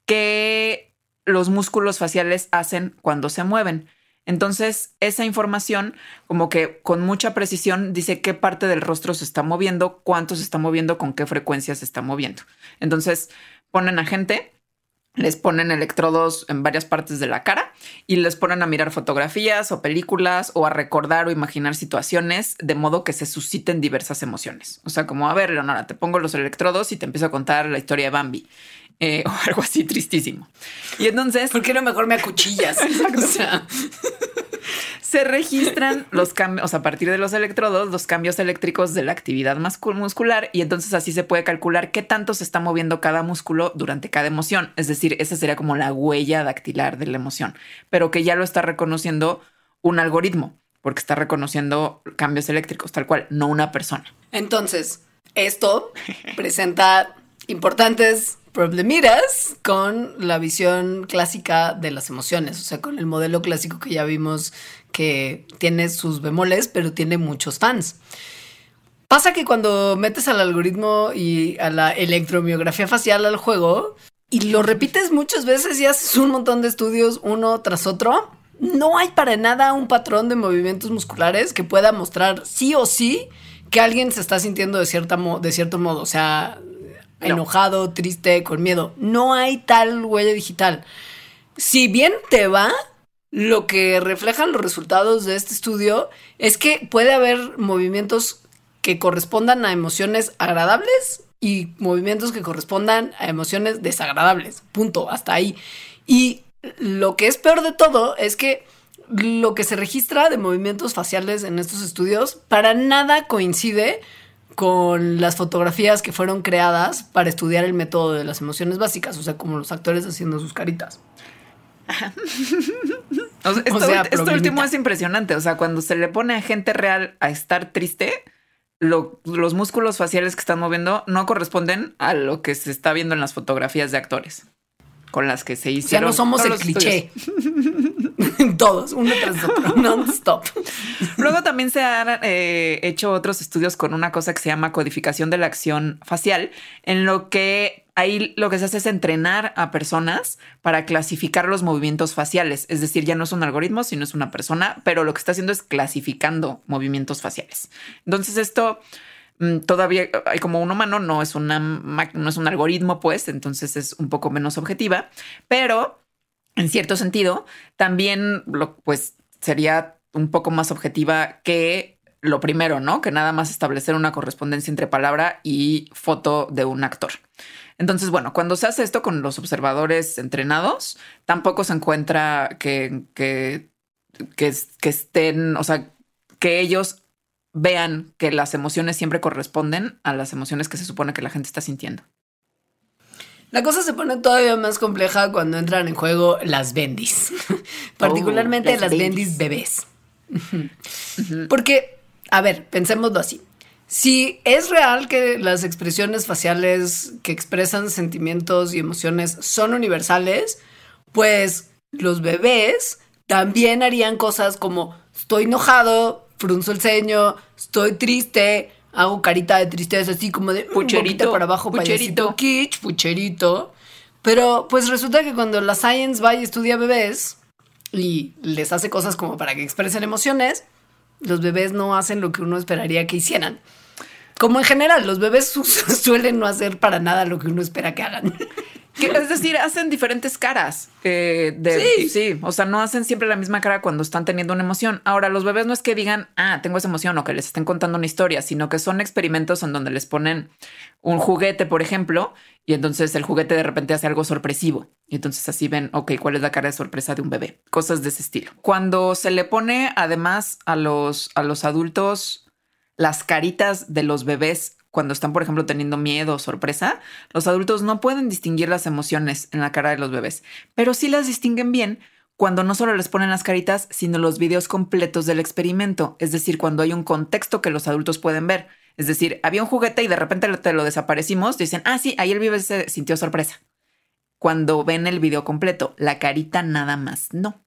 que los músculos faciales hacen cuando se mueven. Entonces, esa información, como que con mucha precisión, dice qué parte del rostro se está moviendo, cuánto se está moviendo, con qué frecuencia se está moviendo. Entonces, ponen a gente, les ponen electrodos en varias partes de la cara y les ponen a mirar fotografías o películas o a recordar o imaginar situaciones de modo que se susciten diversas emociones. O sea, como, a ver, Leonora, te pongo los electrodos y te empiezo a contar la historia de Bambi. Eh, [laughs] o algo así tristísimo. Y entonces... ¿Por qué no mejor me acuchillas? [laughs] o sea... se registran los cambios, a partir de los electrodos, los cambios eléctricos de la actividad muscular y entonces así se puede calcular qué tanto se está moviendo cada músculo durante cada emoción. Es decir, esa sería como la huella dactilar de la emoción, pero que ya lo está reconociendo un algoritmo, porque está reconociendo cambios eléctricos, tal cual, no una persona. Entonces, esto presenta importantes problemitas con la visión clásica de las emociones, o sea, con el modelo clásico que ya vimos que tiene sus bemoles, pero tiene muchos fans. Pasa que cuando metes al algoritmo y a la electromiografía facial al juego y lo repites muchas veces y haces un montón de estudios uno tras otro, no hay para nada un patrón de movimientos musculares que pueda mostrar sí o sí que alguien se está sintiendo de, cierta de cierto modo. O sea, enojado, triste, con miedo. No hay tal huella digital. Si bien te va, lo que reflejan los resultados de este estudio es que puede haber movimientos que correspondan a emociones agradables y movimientos que correspondan a emociones desagradables. Punto, hasta ahí. Y lo que es peor de todo es que lo que se registra de movimientos faciales en estos estudios para nada coincide con las fotografías que fueron creadas para estudiar el método de las emociones básicas, o sea, como los actores haciendo sus caritas. [laughs] esto, último es impresionante, o sea, cuando se le pone a gente real a estar triste, los músculos faciales que están moviendo no corresponden a lo que se está viendo en las fotografías de actores con las que se hicieron. Ya no somos el cliché. Todos, uno tras otro, [laughs] non-stop. Luego también se han eh, hecho otros estudios con una cosa que se llama codificación de la acción facial, en lo que ahí lo que se hace es entrenar a personas para clasificar los movimientos faciales. Es decir, ya no es un algoritmo, sino es una persona, pero lo que está haciendo es clasificando movimientos faciales. Entonces esto Mm, todavía hay como un humano, no es, una, no es un algoritmo, pues, entonces es un poco menos objetiva, pero en cierto sentido también lo, pues sería un poco más objetiva que lo primero, ¿no? Que nada más establecer una correspondencia entre palabra y foto de un actor. Entonces, bueno, cuando se hace esto con los observadores entrenados, tampoco se encuentra que, que, que, que estén, o sea, que ellos vean que las emociones siempre corresponden a las emociones que se supone que la gente está sintiendo. La cosa se pone todavía más compleja cuando entran en juego las bendis, [laughs] particularmente oh, las, bendis. bebés. [laughs] Porque, a ver, pensémoslo así. Si es real que las expresiones faciales que expresan sentimientos y emociones son universales, pues los bebés también harían cosas como estoy enojado, frunzo el ceño, estoy triste, hago carita de tristeza, así como de pucherito para abajo, pucherito, kitsch, pucherito. Pero pues resulta que cuando la science va y estudia bebés y les hace cosas como para que expresen emociones, los bebés no hacen lo que uno esperaría que hicieran. Como en general, los bebés [laughs] suelen no hacer para nada lo que uno espera que hagan es decir, hacen diferentes caras. Eh, de, sí. o sea, no hacen siempre la misma cara cuando están teniendo una emoción. Ahora, los bebés no es que digan, ah, tengo esa emoción o que les estén contando una historia, sino que son experimentos en donde les ponen un juguete, por ejemplo, y entonces el juguete de repente hace algo sorpresivo. Y entonces así ven, ok, ¿cuál es la cara de sorpresa de un bebé? Cosas de ese estilo. Cuando se le pone además a los, a los adultos las caritas de los bebés cuando están, por ejemplo, teniendo miedo o sorpresa, los adultos no pueden distinguir las emociones en la cara de los bebés, pero sí las distinguen bien cuando no solo les ponen las caritas, sino los videos completos del experimento, es decir, cuando hay un contexto que los adultos pueden ver. Es decir, había un juguete y de repente te lo desaparecimos, dicen, ah, sí, ahí el bebé se sintió sorpresa. Cuando ven el video completo, la carita nada más, no.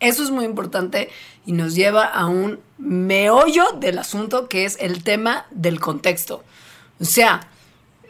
Eso es muy importante y nos lleva a un meollo del asunto que es el tema del contexto. O sea,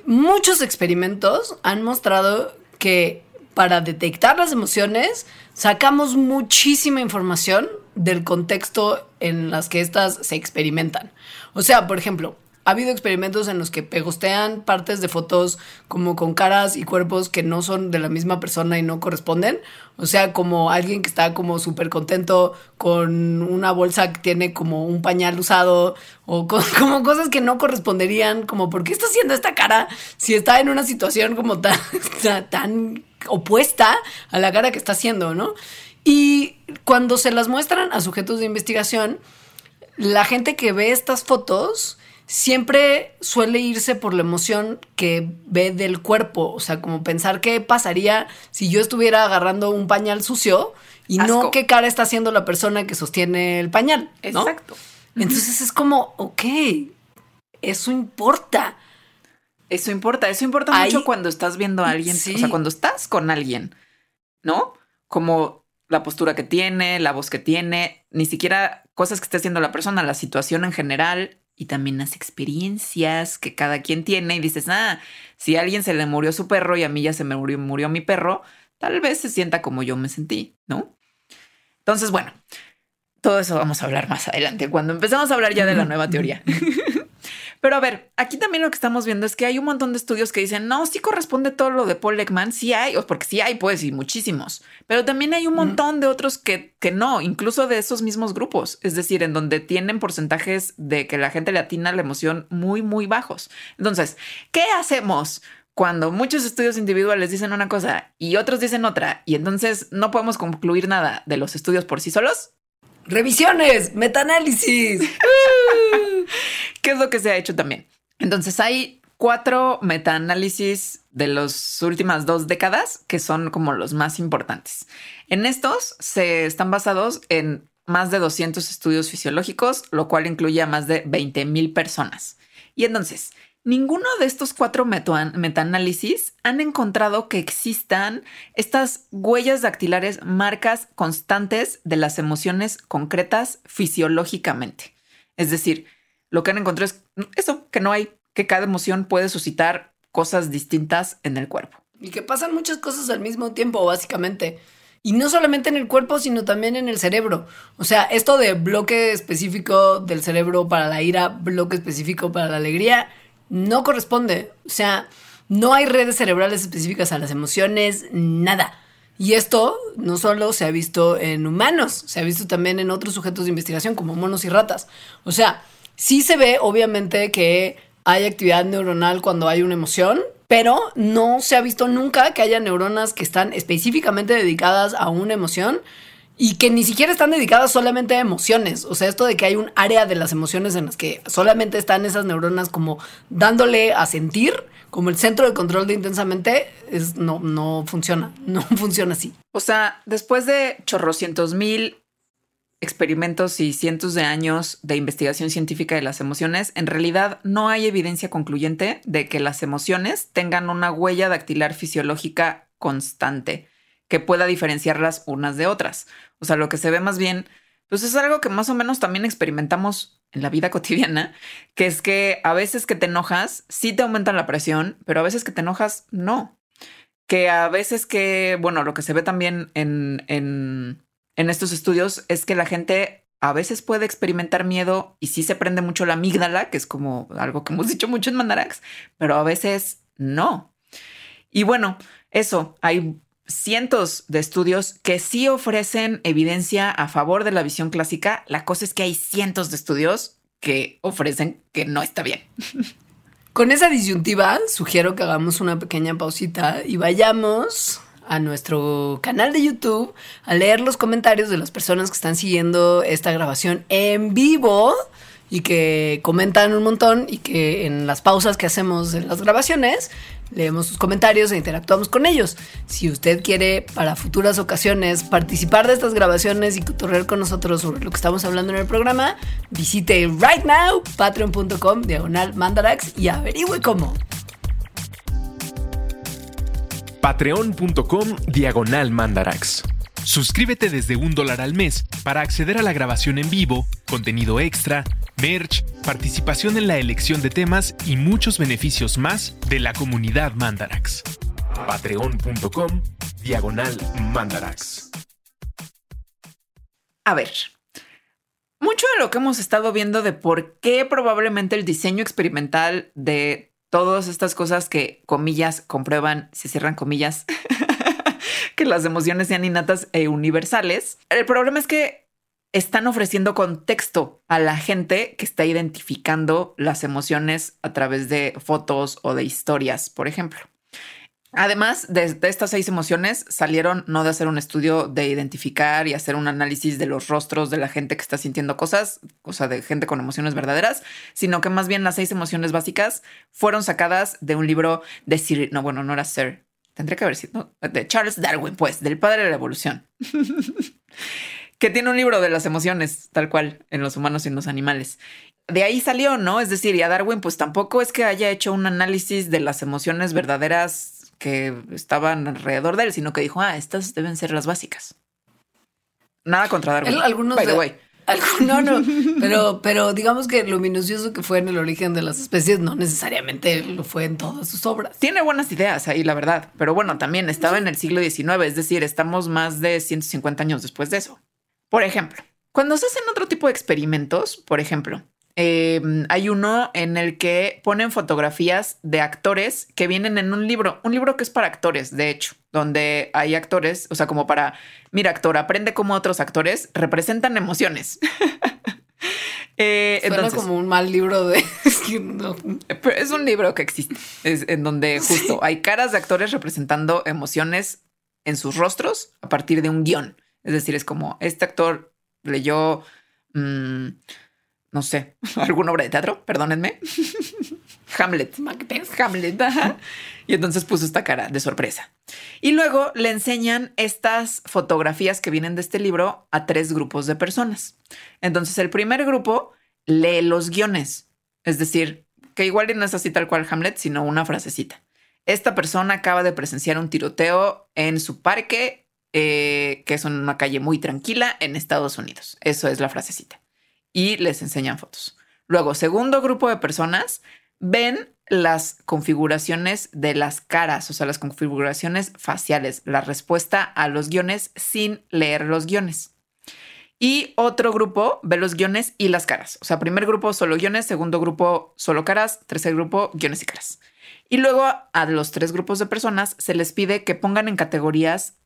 muchos experimentos han mostrado que para detectar las emociones sacamos muchísima información del contexto en las que éstas se experimentan. O sea, por ejemplo, ha habido experimentos en los que pegostean partes de fotos como con caras y cuerpos que no son de la misma persona y no corresponden. O sea, como alguien que está como súper contento con una bolsa que tiene como un pañal usado o [laughs] como cosas que no corresponderían, como ¿por qué está haciendo esta cara si está en una situación como [laughs] tan, tan opuesta a la cara que está haciendo, ¿no? Y cuando se las muestran a sujetos de investigación, la gente que ve estas fotos siempre suele irse por la emoción que ve del cuerpo, o sea, como pensar qué pasaría si yo estuviera agarrando un pañal sucio y no qué cara está haciendo la persona que sostiene el pañal. Exacto. Entonces es como, ok, eso importa. Eso importa, eso importa mucho cuando estás viendo a alguien, o sea, cuando estás con alguien, ¿no? Como la postura que tiene, la voz que tiene, ni siquiera cosas que esté haciendo la persona, la situación en general, y también las experiencias que cada quien tiene y dices, ah, si a alguien se le murió su perro y a mí ya se me murió, murió mi perro, tal vez se sienta como yo me sentí, ¿no? Entonces, bueno, todo eso vamos a hablar más adelante, cuando empezamos a hablar ya de la nueva teoría. [laughs] Pero a ver, aquí también lo que estamos viendo es que hay un montón de estudios que dicen, no, sí corresponde todo lo de Paul Ekman, sí hay, porque sí hay, pues, y muchísimos. Pero también hay un montón de otros que, que no, incluso de esos mismos grupos, es decir, en donde tienen porcentajes de que la gente le atina la emoción muy, muy bajos. Entonces, ¿qué hacemos? Cuando muchos estudios individuales dicen una cosa y otros dicen otra, y entonces no podemos concluir nada de los estudios por sí solos, Revisiones, metaanálisis. [laughs] ¿Qué es lo que se ha hecho también? Entonces hay cuatro metaanálisis de las últimas dos décadas que son como los más importantes. En estos se están basados en más de 200 estudios fisiológicos, lo cual incluye a más de 20 mil personas. Y entonces, Ninguno de estos cuatro metaanálisis han encontrado que existan estas huellas dactilares, marcas constantes de las emociones concretas fisiológicamente. Es decir, lo que han encontrado es eso, que no hay, que cada emoción puede suscitar cosas distintas en el cuerpo. Y que pasan muchas cosas al mismo tiempo, básicamente. Y no solamente en el cuerpo, sino también en el cerebro. O sea, esto de bloque específico del cerebro para la ira, bloque específico para la alegría, no corresponde. O sea, no hay redes cerebrales específicas a las emociones, nada. Y esto no solo se ha visto en humanos, se ha visto también en otros sujetos de investigación como monos y ratas. O sea, sí se ve obviamente que hay actividad neuronal cuando hay una emoción, pero no se ha visto nunca que haya neuronas que están específicamente dedicadas a una emoción y que ni siquiera están dedicadas solamente a emociones. O sea, esto de que hay un área de las emociones en las que solamente están esas neuronas como dándole a sentir, como el centro de control de intensamente, es, no, no funciona, [laughs] no funciona así. O sea, después de chorrocientos mil experimentos y cientos de años de investigación científica de las emociones, en realidad no hay evidencia concluyente de que las emociones tengan una huella dactilar fisiológica constante que pueda diferenciarlas unas de otras. O sea, lo que se ve más bien, pues es algo que más o menos también experimentamos en la vida [laughs] cotidiana, que es que a veces que te enojas, sí te aumentan la presión, pero a veces que te enojas, no. Que a veces que, bueno, lo que se ve también en, en, en estos estudios es que la gente a veces puede experimentar miedo y sí se prende mucho la amígdala, que es como algo que hemos [laughs] dicho mucho en Mandarax, pero a veces no. Y bueno, eso, hay cientos de estudios que sí ofrecen evidencia a favor de la visión clásica. La cosa es que hay cientos de estudios que ofrecen que no está bien. [laughs] Con esa disyuntiva, sugiero que hagamos una pequeña pausita y vayamos a nuestro canal de YouTube a leer los comentarios de las personas que están siguiendo esta grabación en vivo y que comentan un montón y que en las pausas que hacemos en las grabaciones leemos sus comentarios e interactuamos con ellos. Si usted quiere para futuras ocasiones participar de estas grabaciones y tutorial con nosotros sobre lo que estamos hablando en el programa, visite right now patreon.com diagonal mandarax y averigüe cómo. Patreon.com diagonal mandarax. Suscríbete desde un dólar al mes para acceder a la grabación en vivo, contenido extra, merch, participación en la elección de temas y muchos beneficios más de la comunidad Mandarax. Patreon.com Diagonal Mandarax. A ver, mucho de lo que hemos estado viendo de por qué probablemente el diseño experimental de todas estas cosas que, comillas, comprueban, se cierran comillas, [laughs] que las emociones sean innatas e universales. El problema es que están ofreciendo contexto a la gente que está identificando las emociones a través de fotos o de historias, por ejemplo. Además de, estas seis emociones, salieron no de hacer un estudio de identificar y hacer un análisis de los rostros de la gente que está sintiendo cosas, o sea, de gente con emociones verdaderas, sino que más bien las seis emociones básicas fueron sacadas de un libro de Sir, no, bueno, no era Sir, tendría que haber sido, de Charles Darwin, pues, del padre de la evolución. [laughs] que tiene un libro de las emociones, tal cual, en los humanos y en los animales. De ahí salió, ¿no? Es decir, y a Darwin, pues tampoco es que haya hecho un análisis de las emociones verdaderas que estaban alrededor de él, sino que dijo, ah, estas deben ser las básicas. Nada contra Darwin. algunos by the way. No, no, pero, pero digamos que lo minucioso que fue en el origen de las especies no necesariamente lo fue en todas sus obras. Tiene buenas ideas ahí, la verdad, pero bueno, también estaba en el siglo XIX, es decir, estamos más de 150 años después de eso. Por ejemplo, cuando se hacen otro tipo de experimentos, por ejemplo, eh, hay uno en el que ponen fotografías de actores que vienen en un libro, un libro que es para actores, de hecho, donde hay actores, o sea, como para, mira, actor, aprende cómo otros actores representan emociones. [laughs] eh, Suena entonces, como un mal libro de... [laughs] es un libro que existe, es en donde justo hay caras de actores representando emociones en sus rostros a partir de un guion. Es decir, es como este actor leyó... Mmm, no sé, [laughs] alguna obra de teatro, perdónenme. [laughs] Hamlet. Macbeth. Hamlet. Y entonces puso esta cara de sorpresa. Y luego le enseñan estas fotografías que vienen de este libro a tres grupos de personas. Entonces el primer grupo lee los guiones, es decir, que igual no es así tal cual Hamlet, sino una frasecita. Esta persona acaba de presenciar un tiroteo en su parque, eh, que es una calle muy tranquila en Estados Unidos. Eso es la frasecita y les enseñan fotos. Luego, segundo grupo de personas ven las configuraciones de las caras, o sea, las configuraciones faciales, la respuesta a los guiones sin leer los guiones. Y otro grupo ve los guiones y las caras. O sea, primer grupo solo guiones, segundo grupo solo caras, tercer grupo guiones y caras. Y luego a los tres grupos de personas se les pide que pongan en categorías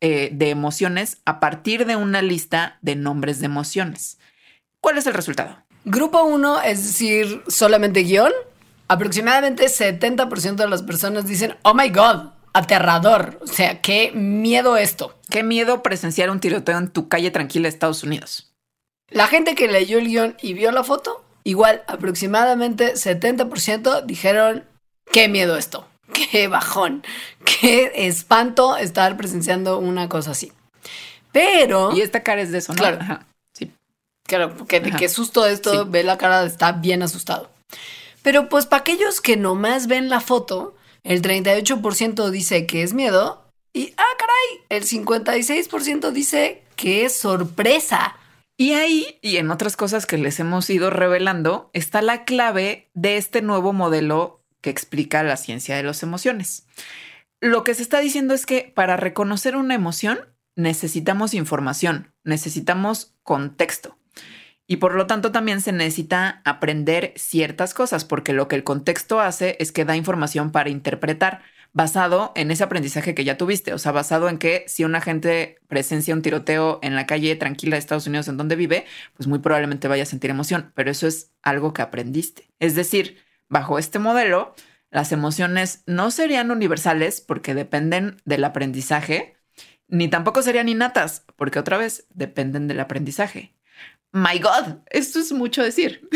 eh, de emociones a partir de una lista de nombres de emociones. ¿Cuál es el resultado? Grupo 1, es decir, solamente guion. Aproximadamente 70% de las personas dicen, oh my god, aterrador. O sea, qué miedo esto. Qué miedo presenciar un tiroteo en tu calle tranquila de Estados Unidos. La gente que leyó el guion y vio la foto, igual aproximadamente 70% dijeron, qué miedo esto, qué bajón, qué espanto estar presenciando una cosa así. Pero... Y esta cara es de eso, ¿no? Claro. Claro, porque de qué susto esto, ve la cara, está bien asustado. Pero pues para aquellos que nomás ven la foto, el 38% dice que es miedo y, ah, caray, el 56% dice que es sorpresa. Y ahí, y en otras cosas que les hemos ido revelando, está la clave de este nuevo modelo que explica la ciencia de las emociones. Lo que se está diciendo es que para reconocer una emoción necesitamos información, necesitamos contexto. Y por lo tanto también se necesita aprender ciertas cosas, porque lo que el contexto hace es que da información para interpretar basado en ese aprendizaje que ya tuviste, o sea, basado en que si una gente presencia un tiroteo en la calle tranquila de Estados Unidos en donde vive, pues muy probablemente vaya a sentir emoción, pero eso es algo que aprendiste. Es decir, bajo este modelo, las emociones no serían universales porque dependen del aprendizaje, ni tampoco serían innatas porque otra vez dependen del aprendizaje my God, esto es mucho decir.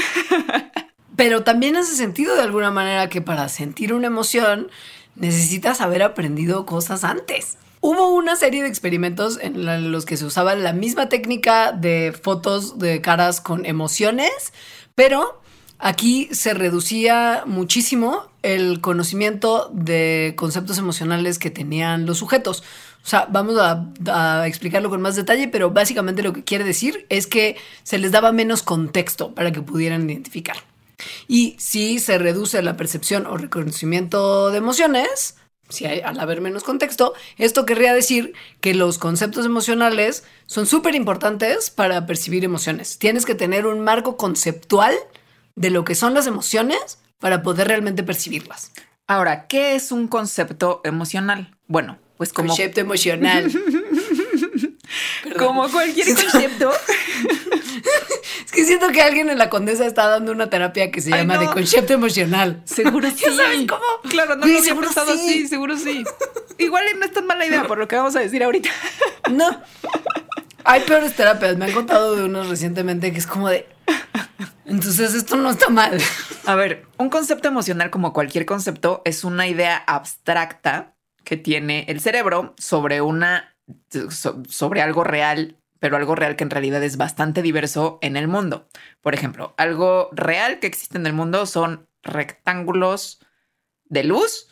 [laughs] Pero también hace sentido de alguna manera que para sentir una emoción necesitas haber aprendido cosas antes. Hubo una serie de experimentos en los que se usaba la misma técnica de fotos de caras con emociones, pero aquí se reducía muchísimo el conocimiento de conceptos emocionales que tenían los sujetos. O sea, vamos a, explicarlo con más detalle, pero básicamente lo que quiere decir es que se les daba menos contexto para que pudieran identificar. Y si se reduce la percepción o reconocimiento de emociones, si hay, al haber menos contexto, esto querría decir que los conceptos emocionales son súper importantes para percibir emociones. Tienes que tener un marco conceptual de lo que son las emociones para poder realmente percibirlas. Ahora, ¿qué es un concepto emocional? Bueno, pues como... Concepto emocional. [laughs] como cualquier concepto. [laughs] es que siento que alguien en la condesa está dando una terapia que se llama de concepto emocional. Seguro [laughs] sí. sabes cómo? Claro, no lo había pensado así, seguro sí. Igual no es tan mala idea por lo que vamos a decir ahorita. no. Hay peores terapias. Me han contado de unos recientemente que es como de... Entonces esto no está mal. A ver, un concepto emocional como cualquier concepto es una idea abstracta que tiene el cerebro sobre una, sobre algo real, pero algo real que en realidad es bastante diverso en el mundo. Por ejemplo, algo real que existe en el mundo son rectángulos de luz,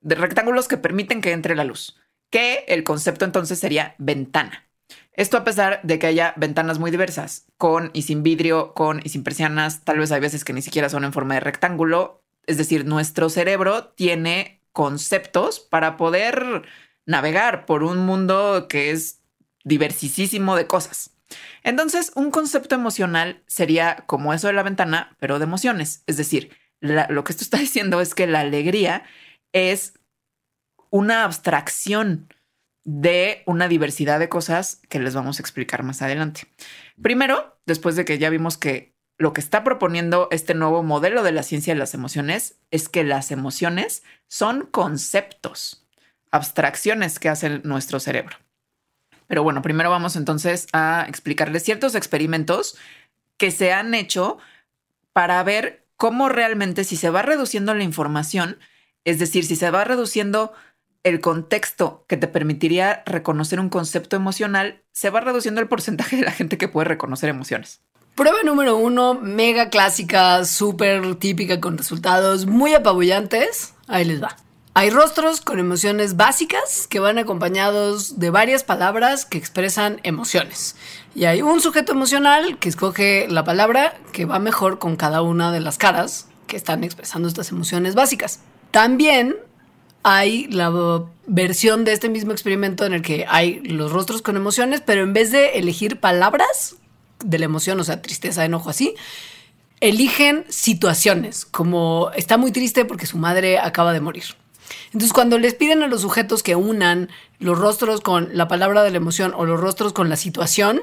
de rectángulos que permiten que entre la luz, que el concepto entonces sería ventana. Esto a pesar de que haya ventanas muy diversas, con y sin vidrio, con y sin persianas, tal vez hay veces que ni siquiera son en forma de rectángulo. Es decir, nuestro cerebro tiene conceptos para poder navegar por un mundo que es diversisísimo de cosas. Entonces, un concepto emocional sería como eso de la ventana, pero de emociones. Es decir, lo que esto está [laughs] diciendo es que la alegría es una abstracción de una diversidad de cosas que les vamos a explicar más adelante. Primero, después de que ya vimos que lo que está proponiendo este nuevo modelo de la ciencia de las emociones es que las emociones son conceptos, abstracciones que hace nuestro cerebro. Pero bueno, primero vamos entonces a explicarles ciertos experimentos que se han hecho para ver cómo realmente si se va reduciendo la información, es decir, si se va reduciendo el contexto que te permitiría reconocer un concepto emocional, se va reduciendo el porcentaje de la gente que puede reconocer emociones. Prueba número uno, mega clásica, súper típica con resultados muy apabullantes. Ahí les va. Hay rostros con emociones básicas que van acompañados de varias palabras que expresan emociones. Y hay un sujeto emocional que escoge la palabra que va mejor con cada una de las caras que están expresando estas emociones básicas. También hay la versión de este mismo experimento en el que hay los rostros con emociones, pero en vez de elegir palabras de la emoción, o sea, tristeza, enojo, así, eligen situaciones, como está muy triste porque su madre acaba de morir. Entonces, cuando les piden a los sujetos que unan los rostros con la palabra de la emoción o los rostros con la situación,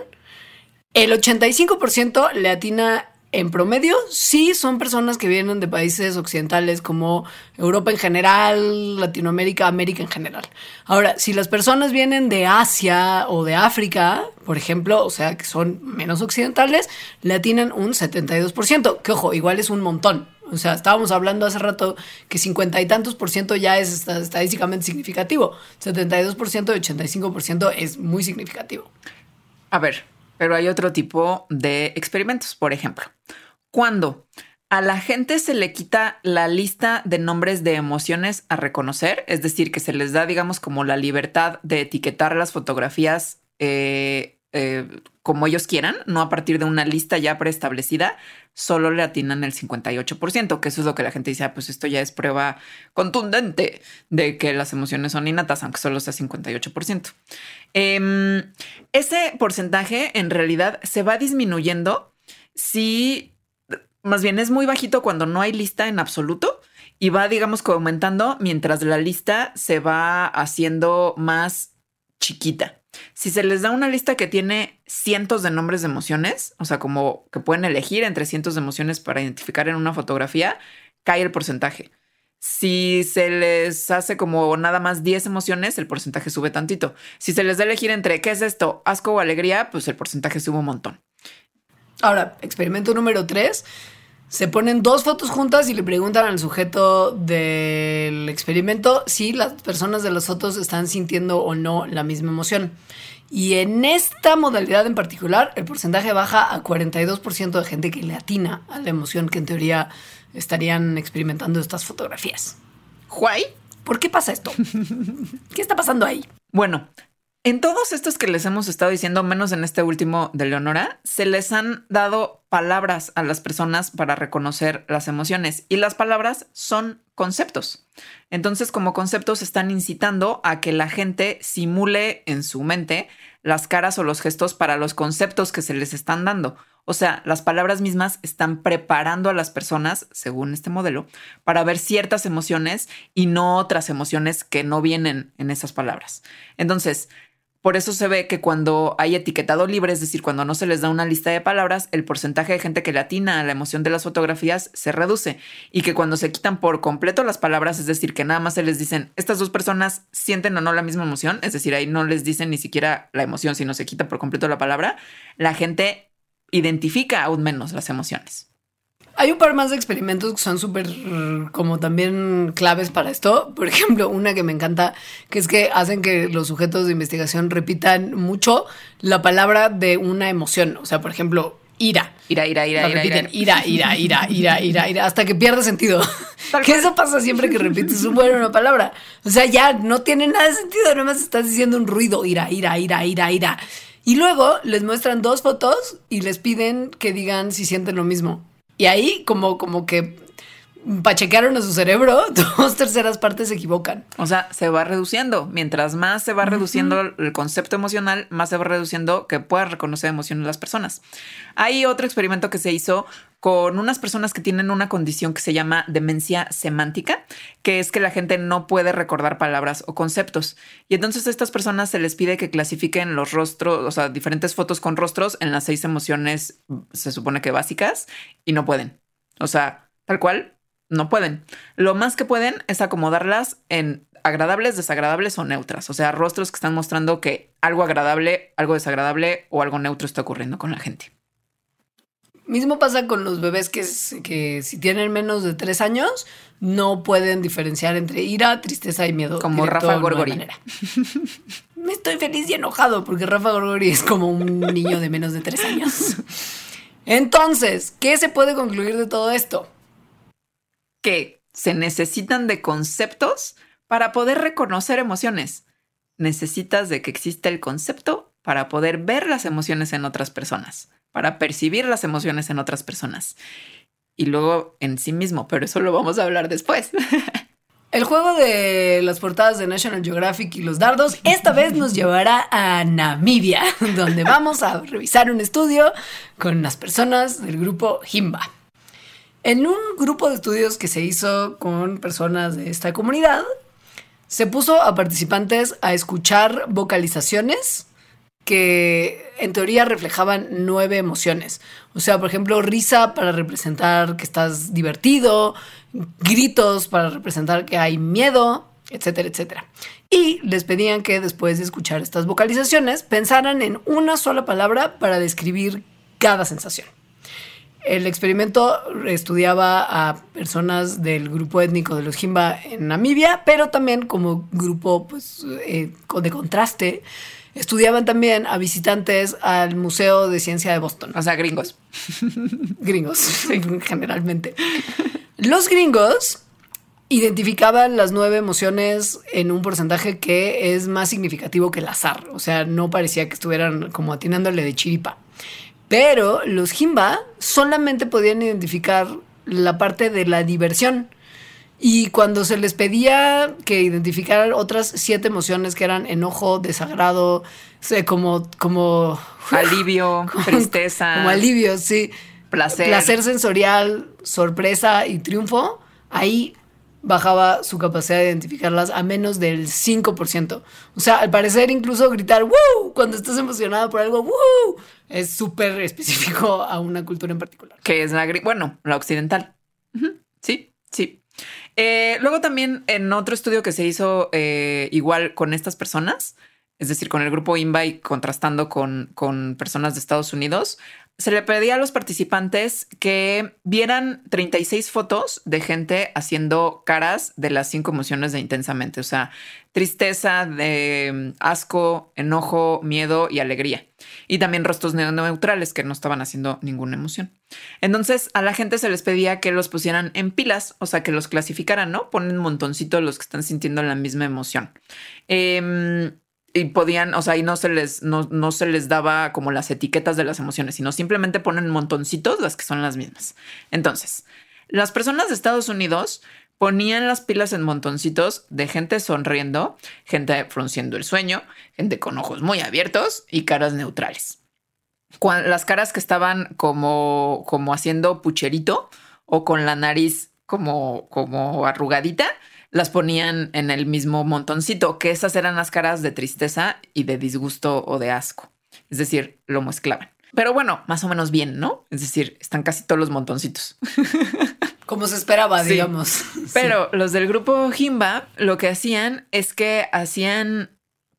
el 85% le atina en promedio, sí son personas que vienen de países occidentales como Europa en general, Latinoamérica, América en general. Ahora, si las personas vienen de Asia o de África, por ejemplo, o sea, que son menos occidentales, le atinan un 72%, que ojo, igual es un montón. O sea, estábamos hablando hace rato que 50 y tantos por ciento ya es estadísticamente significativo. 72% y 85% es muy significativo. A ver, pero hay otro tipo de experimentos. Por ejemplo, cuando a la gente se le quita la lista de nombres de emociones a reconocer, es decir, que se les da, digamos, como la libertad de etiquetar las fotografías eh, eh, como ellos quieran, no a partir de una lista ya preestablecida, solo le atinan el 58%, que eso es lo que la gente dice, ah, pues esto ya es prueba contundente de que las emociones son innatas, aunque solo sea 58%. Em, ese porcentaje en realidad se va disminuyendo si, más bien es muy bajito cuando no hay lista en absoluto y va, digamos, aumentando mientras la lista se va haciendo más chiquita. Si se les da una lista que tiene cientos de nombres de emociones, o sea, como que pueden elegir entre cientos de emociones para identificar en una fotografía, cae el porcentaje. Si se les hace como nada más 10 emociones, el porcentaje sube tantito. Si se les da elegir entre qué es esto, asco o alegría, pues el porcentaje sube un montón. Ahora, experimento número 3 se ponen dos fotos juntas y le preguntan al sujeto del experimento si las personas de las fotos están sintiendo o no la misma emoción. Y en esta modalidad en particular, el porcentaje baja a 42% de gente que le atina a la emoción que en teoría estarían experimentando estas fotografías. ¿Why? ¿Por qué pasa esto? ¿Qué está pasando ahí? Bueno, en todos estos que les hemos estado diciendo, menos en este último de Leonora, se les han dado palabras a las personas para reconocer las emociones y las palabras son conceptos. Entonces, como conceptos están incitando a que la gente simule en su mente las caras o los gestos para los conceptos que se les están dando. O sea, las palabras mismas están preparando a las personas, según este modelo, para ver ciertas emociones y no otras emociones que no vienen en esas palabras. Entonces, por eso se ve que cuando hay etiquetado libre, es decir, cuando no se les da una lista de palabras, el porcentaje de gente que latina a la emoción de las fotografías se reduce y que cuando se quitan por completo las palabras, es decir, que nada más se les dicen, estas dos personas sienten o no la misma emoción, es decir, ahí no les dicen ni siquiera la emoción, sino se quita por completo la palabra, la gente identifica aún menos las emociones. Hay un par más de experimentos que son súper como también claves para esto. Por ejemplo, una que me encanta, que es que hacen que los sujetos de investigación repitan mucho la palabra de una emoción. O sea, por ejemplo, ira. Ira, ira, ira, ira, repiten, ira, ira, ira, ira, ira, ira, hasta que pierde sentido. [laughs] que eso pasa siempre que repites un bueno una palabra. O sea, ya no tiene nada de sentido, nada más estás diciendo un ruido, ira, ira, ira, ira, ira. Y luego les muestran dos fotos y les piden que digan si sienten lo mismo. Y ahí como, como que pachequearon a su cerebro, [laughs] dos terceras partes se equivocan. O sea, se va reduciendo. Mientras más se va reduciendo el concepto emocional, más se va reduciendo que puedas reconocer emociones las personas. Hay otro experimento que se hizo con unas personas que tienen una condición que se llama demencia semántica, que es que la gente no puede recordar palabras o conceptos. Y entonces a estas personas se les pide que clasifiquen los rostros, o sea, diferentes fotos con rostros en las seis emociones, se supone que básicas, y no pueden. O sea, tal cual, no pueden. Lo más que pueden es acomodarlas en agradables, desagradables o neutras. O sea, rostros que están mostrando que algo agradable, algo desagradable o algo neutro está ocurriendo con la gente. Mismo pasa con los bebés que, que si tienen menos de tres años no pueden diferenciar entre ira, tristeza y miedo. Como Rafa Gorgori. Me estoy feliz y enojado porque Rafa Gorgori es como un niño de menos de tres años. [laughs] Entonces, ¿qué se puede concluir de todo esto? Que se necesitan de conceptos para poder reconocer emociones. Necesitas de que exista el concepto para poder ver las emociones en otras personas, para percibir las emociones en otras personas. Y luego en sí mismo, pero eso lo vamos a hablar después. [laughs] El juego de las portadas de National Geographic y los dardos esta vez nos llevará a Namibia, [laughs] donde vamos a revisar un estudio con las personas del grupo Himba. En un grupo de estudios que se hizo con personas de esta comunidad, se puso a participantes a escuchar vocalizaciones que en teoría reflejaban nueve emociones. O sea, por ejemplo, risa para representar que estás divertido, gritos para representar que hay miedo, etcétera, etcétera. Y les pedían que después de escuchar estas vocalizaciones pensaran en una sola palabra para describir cada sensación. El experimento estudiaba a personas del grupo étnico de los Jimba en Namibia, pero también como grupo pues, eh, de contraste, estudiaban también a visitantes al Museo de Ciencia de Boston. O sea, gringos. [laughs] gringos, generalmente. Los gringos identificaban las nueve emociones en un porcentaje que es más significativo que el azar. O sea, no parecía que estuvieran como atinándole de chiripa. Pero los Jimba solamente podían identificar la parte de la diversión. Y cuando se les pedía que identificaran otras siete emociones que eran enojo, desagrado, como, como alivio, [laughs] tristeza, como alivio, sí, placer, placer sensorial, sorpresa y triunfo, ahí bajaba su capacidad de identificarlas a menos del 5%. O sea, al parecer incluso gritar ¡Woo! cuando estás emocionado por algo ¡Woo! es súper específico a una cultura en particular. Que es la, bueno, la occidental. Sí, sí. Eh, luego también en otro estudio que se hizo eh, igual con estas personas, es decir, con el grupo INVAI contrastando con, con personas de Estados Unidos, se le pedía a los participantes que vieran 36 fotos de gente haciendo caras de las cinco emociones de intensamente, o sea, tristeza, de asco, enojo, miedo y alegría. Y también rostros neutrales que no estaban haciendo ninguna emoción. Entonces a la gente se les pedía que los pusieran en pilas, o sea, que los clasificaran, ¿no? Ponen un montoncito los que están sintiendo la misma emoción. Eh, y podían, o sea, y no se les, no, no, se les daba como las etiquetas de las emociones, sino simplemente ponen montoncitos las que son las mismas. Entonces, las personas de Estados Unidos ponían las pilas en montoncitos de gente sonriendo, gente frunciendo el sueño, gente con ojos muy abiertos y caras neutrales. las caras que estaban como, como haciendo pucherito o con la nariz como, como arrugadita, las ponían en el mismo montoncito, que esas eran las caras de tristeza y de disgusto o de asco. Es decir, lo mezclaban. Pero bueno, más o menos bien, ¿no? Es decir, están casi todos los montoncitos. [laughs] Como se esperaba, digamos. [laughs] Pero los del grupo Jimba lo que hacían es que hacían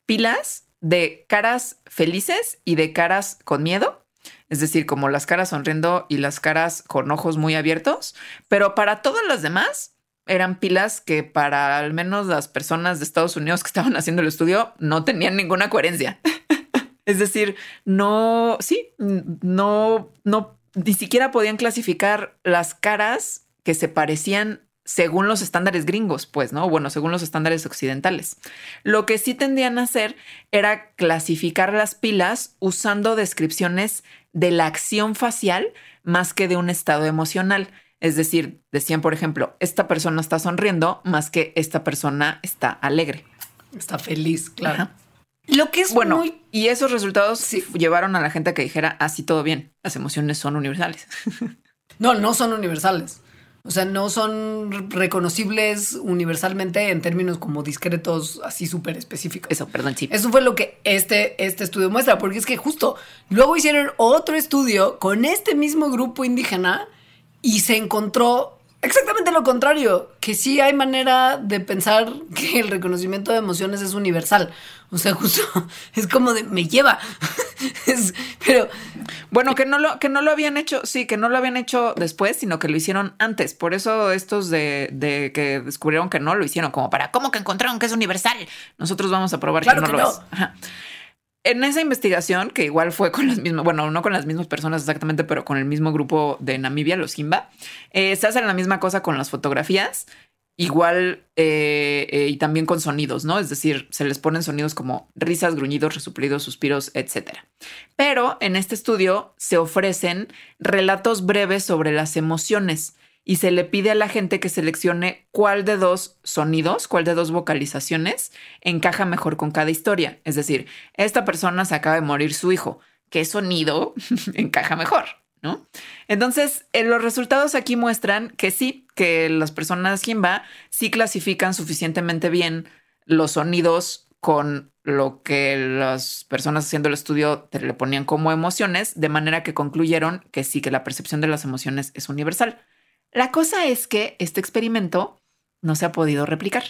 pilas de caras felices y de caras con miedo. Es decir, como las caras sonriendo y las caras con ojos muy abiertos. Pero para todas las demás eran pilas que para al menos las personas de Estados Unidos que estaban haciendo el estudio no tenían ninguna coherencia. [laughs] es decir, no, sí, no, no, ni siquiera podían clasificar las caras que se parecían según los estándares gringos, pues, ¿no? Bueno, según los estándares occidentales. Lo que sí tendían a hacer era clasificar las pilas usando descripciones de la acción facial más que de un estado emocional. Es decir, decían, por ejemplo, esta persona está sonriendo más que esta persona está alegre. Está feliz, claro. Lo que es Bueno, muy... y esos resultados llevaron a la gente a que dijera, así todo bien, las emociones son universales. [laughs] No, no son universales. O sea, no son reconocibles universalmente en términos como discretos, así súper específicos. Eso, perdón, sí. Eso fue lo que este, este estudio muestra, porque es que justo luego hicieron otro estudio con este mismo grupo indígena y se encontró exactamente lo contrario, que sí hay manera de pensar que el reconocimiento de emociones es universal. O sea, [laughs] justo es como de me lleva. [laughs] Es- pero Bueno, que no lo, que no lo habían hecho, sí, que no lo habían hecho después, sino que lo hicieron antes. Por eso estos de, de que descubrieron que no lo hicieron, como para, ¿cómo que encontraron que es universal? Nosotros vamos a probar Claro que no que lo no. es. Ajá. En esa investigación, que igual fue con las mismas, bueno, no con las mismas personas exactamente, pero con el mismo grupo de Namibia, los Jimba, eh, se hacen la misma cosa con las fotografías, igual eh, eh, y también con sonidos, ¿no? Es decir, se les ponen sonidos como risas, gruñidos, resuplidos, suspiros, etcétera. Pero en este estudio se ofrecen relatos breves sobre las emociones y se le pide a la gente que seleccione cuál de dos sonidos, cuál de dos vocalizaciones encaja mejor con cada historia. Es decir, esta persona se acaba de morir su hijo. ¿Qué sonido [laughs] encaja mejor? ¿No? Entonces, eh, los resultados aquí muestran que sí, que las personas Jimba sí clasifican suficientemente bien los sonidos con lo que las personas haciendo el estudio le ponían como emociones, de manera que concluyeron que sí, que la percepción de las emociones es universal. La cosa es que este experimento no se ha podido replicar.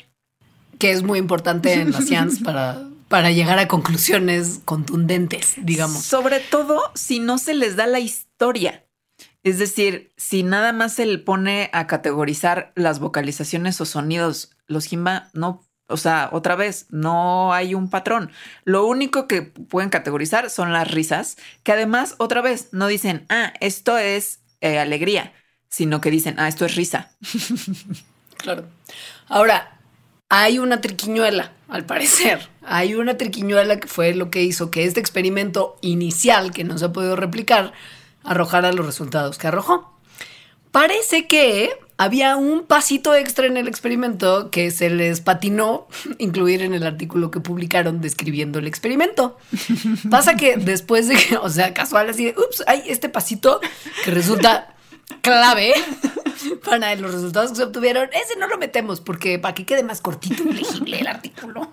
que es muy importante en la ciencia para, [laughs] para llegar a conclusiones contundentes, digamos. Sobre todo si no se les da la historia. Es decir, si nada más se le pone a categorizar las vocalizaciones o sonidos, los Jimba no, o sea, otra vez, no hay un patrón. Lo único que pueden categorizar son las risas, que además, otra vez, no dicen, ah, esto es eh, alegría, sino que dicen, ah, esto es risa. [laughs] Claro. Ahora, hay una triquiñuela, al parecer. Hay una triquiñuela que fue lo que hizo que este experimento inicial, que no se ha podido replicar, arrojara los resultados que arrojó. Parece que había un pasito extra en el experimento que se les patinó [laughs] incluir en el artículo que publicaron describiendo el experimento. Pasa que después de que, o sea, casual así, de, ups, hay este pasito que resulta clave [laughs] para los resultados que se obtuvieron. Ese no lo metemos porque para que quede más cortito y legible el artículo.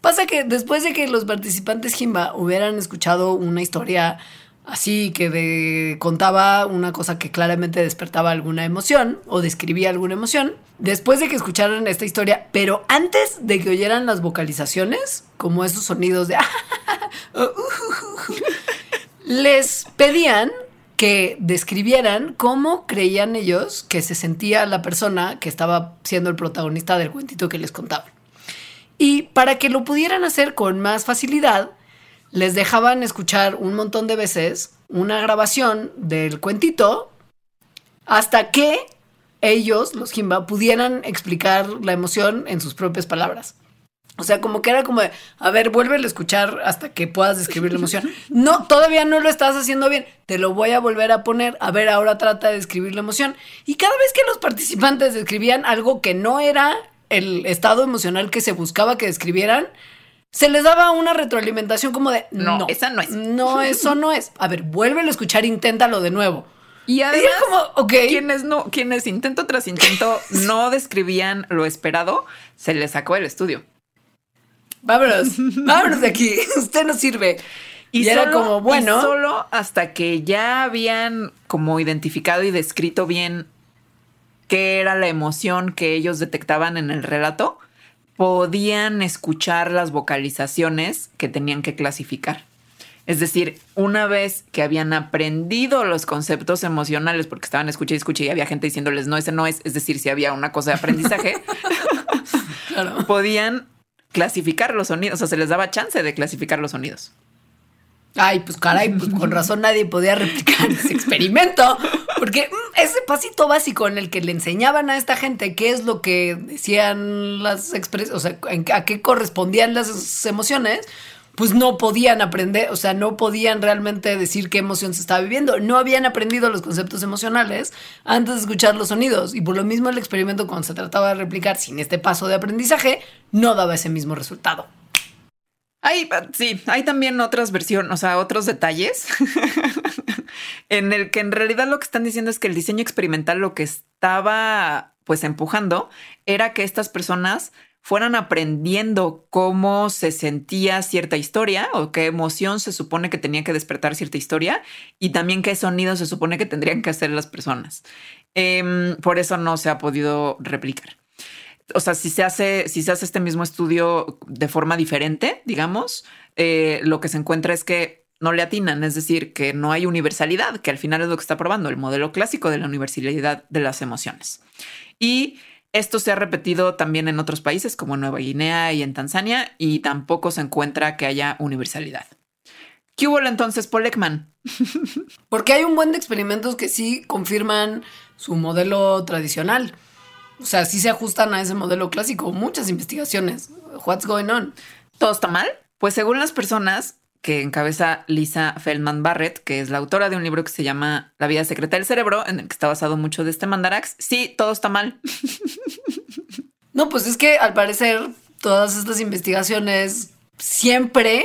Pasa que después de que los participantes Jimba hubieran escuchado una historia así que contaba una cosa que claramente despertaba alguna emoción o describía alguna emoción, después de que escucharan esta historia, pero antes de que oyeran las vocalizaciones, como esos sonidos de [laughs] [laughs] les pedían que describieran cómo creían ellos que se sentía la persona que estaba siendo el protagonista del cuentito que les contaban. Y para que lo pudieran hacer con más facilidad, les dejaban escuchar un montón de veces una grabación del cuentito hasta que ellos, los Jimba, pudieran explicar la emoción en sus propias palabras. O sea, como que era como de, a ver, vuelve a escuchar hasta que puedas describir la emoción. No, todavía no lo estás haciendo bien. Te lo voy a volver a poner. A ver, ahora trata de describir la emoción. Y cada vez que los participantes describían algo que no era el estado emocional que se buscaba que describieran, se les daba una retroalimentación como de, No, no, esa no es. No, eso no es. A ver, vuélvelo a escuchar, inténtalo de nuevo. Y además, como, ok. quienes no, quienes intento tras intento no describían lo esperado, se les sacó el estudio. Vámonos, [laughs] vámonos de aquí. [laughs] Usted no sirve. Y, era solo- como, bueno. y solo hasta que ya habían como identificado y descrito bien qué era la emoción que ellos detectaban en el relato, podían escuchar las vocalizaciones que tenían que clasificar. Es decir, una vez que habían aprendido los conceptos emocionales, porque estaban escucha y escucha y había gente diciéndoles no, ese no es, es decir, si había una cosa de aprendizaje, [laughs] Claro. podían clasificar los sonidos, o sea, se les daba chance de clasificar los sonidos. Ay, pues caray, pues con razón nadie podía replicar ese experimento. Porque mm, ese pasito básico en el que le enseñaban a esta gente qué es lo que decían las expresiones, o sea, a qué correspondían las emociones, pues no podían aprender, o sea, no podían realmente decir qué emoción se estaba viviendo. No habían aprendido los conceptos emocionales antes de escuchar los sonidos. Y por lo mismo el experimento cuando se trataba de replicar sin este paso de aprendizaje, no daba ese mismo resultado. Hay, sí, hay también otras versiones, o sea, otros detalles [laughs] en el que en realidad lo que están diciendo es que el diseño experimental lo que estaba pues empujando era que estas personas fueran aprendiendo cómo se sentía cierta historia o qué emoción se supone que tenía que despertar cierta historia y también qué sonidos se supone que tendrían que hacer las personas. Em, por eso no se ha podido replicar. O sea, si se hace, si se hace este mismo estudio de forma diferente, digamos, eh, lo que se encuentra es que no le atinan, es decir, que no hay universalidad, que al final es lo que está probando el modelo clásico de la universalidad de las emociones. Y esto se ha repetido también en otros países como Nueva Guinea y en Tanzania y tampoco se encuentra que haya universalidad. ¿Qué hubo entonces, Paul Ekman? [laughs] Porque hay un buen de experimentos que sí confirman su modelo tradicional. O sea, sí se ajustan a ese modelo clásico. Muchas investigaciones. What's going on? ¿Todo está mal? Pues según las personas, que encabeza Lisa Feldman Barrett, que es la autora de un libro que se llama La vida secreta del cerebro, en el que está basado mucho de este mandarax. Sí, todo está mal. [laughs] No, pues es que al parecer todas estas investigaciones siempre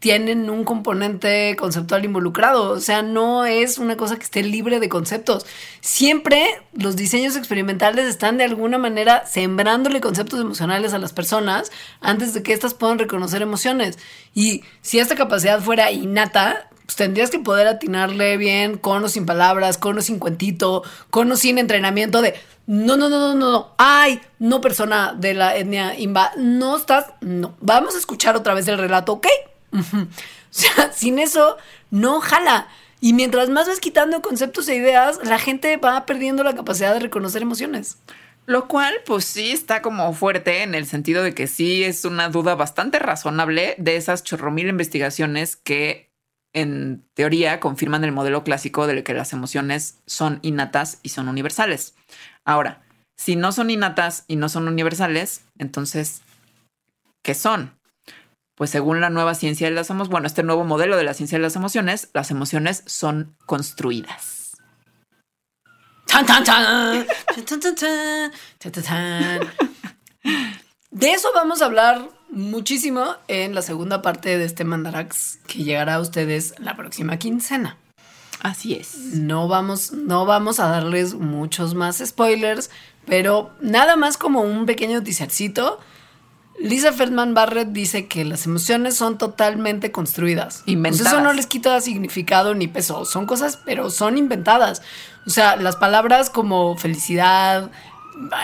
tienen un componente conceptual involucrado. O sea, no es una cosa que esté libre de conceptos. Siempre los diseños experimentales están de alguna manera sembrándole conceptos emocionales a las personas antes de que éstas puedan reconocer emociones. Y si esta capacidad fuera innata, pues tendrías que poder atinarle bien con o sin palabras, con o sin cuentito, con o sin entrenamiento de no, no, no, no, no, no, ay, no persona de la etnia imba, no estás, no, vamos a escuchar otra vez el relato, ¿ok? [laughs] O sea, sin eso no jala. Y mientras más vas quitando conceptos e ideas, la gente va perdiendo la capacidad de reconocer emociones. Lo cual, pues sí está como fuerte en el sentido de que sí es una duda bastante razonable de esas chorromil investigaciones que en teoría confirman el modelo clásico de que las emociones son innatas y son universales. Ahora, si no son innatas y no son universales, entonces, ¿qué son? Pues según la nueva ciencia de las emociones, bueno, este nuevo modelo de la ciencia de las emociones, las emociones son construidas. De eso vamos a hablar muchísimo en la segunda parte de este Mandarax que llegará a ustedes la próxima quincena. Así es. No vamos, no vamos a darles muchos más spoilers, pero nada más como un pequeño teasercito Lisa Feldman Barrett dice que las emociones son totalmente construidas. Inventadas. eso no les quita significado ni peso. Son cosas, pero son inventadas. O sea, las palabras como felicidad,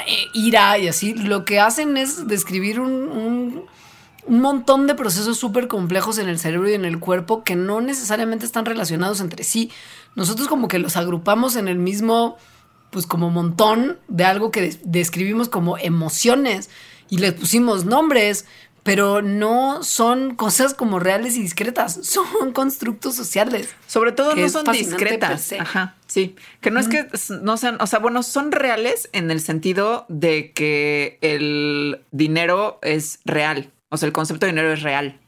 eh, ira y así, lo que hacen es describir un, un montón de procesos súper complejos en el cerebro y en el cuerpo que no necesariamente están relacionados entre sí. Nosotros como que los agrupamos en el mismo, pues como montón de algo que describimos como emociones y les pusimos nombres, pero no son cosas como reales y discretas, [laughs] son constructos sociales. Sobre todo no son discretas. Ajá, sí. Que no es que no sean, o sea, bueno, son reales en el sentido de que el dinero es real. O sea, el concepto de dinero es real.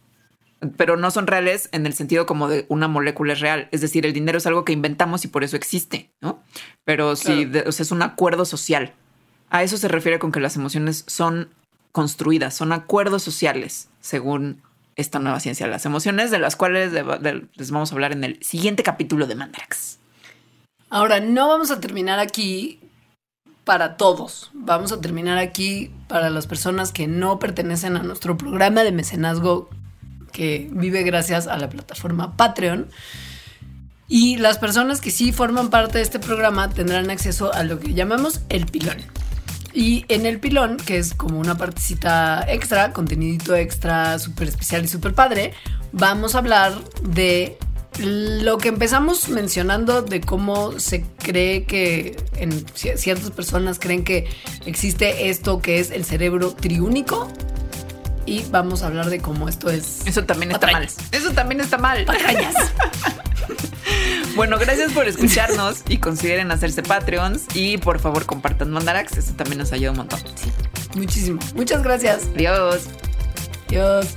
Pero no son reales en el sentido como de una molécula es real. Es decir, el dinero es algo que inventamos y por eso existe, ¿no? Pero sí, o sea, es un acuerdo social. A eso se refiere con que las emociones son construidas, son acuerdos sociales, según esta nueva ciencia de las emociones, de las cuales les vamos a hablar en el siguiente capítulo de Mandrax. Ahora, no vamos a terminar aquí para todos. Vamos a terminar aquí para las personas que no pertenecen a nuestro programa de mecenazgo que vive gracias a la plataforma Patreon. Y las personas que sí forman parte de este programa tendrán acceso a lo que llamamos el pilón. Y en el pilón, que es como una partecita extra, contenidito extra, súper especial y súper padre, vamos a hablar de lo que empezamos mencionando de cómo se cree que en ciertas personas creen que existe esto que es el cerebro triúnico. Y vamos a hablar de cómo esto es. Eso también está mal. Eso también está mal. Patrañas. [laughs] Bueno, gracias por escucharnos y consideren hacerse Patreons y por favor compartan Mandarax, eso también nos ayuda un montón. Sí, muchísimo. Muchas gracias. Adiós. Adiós.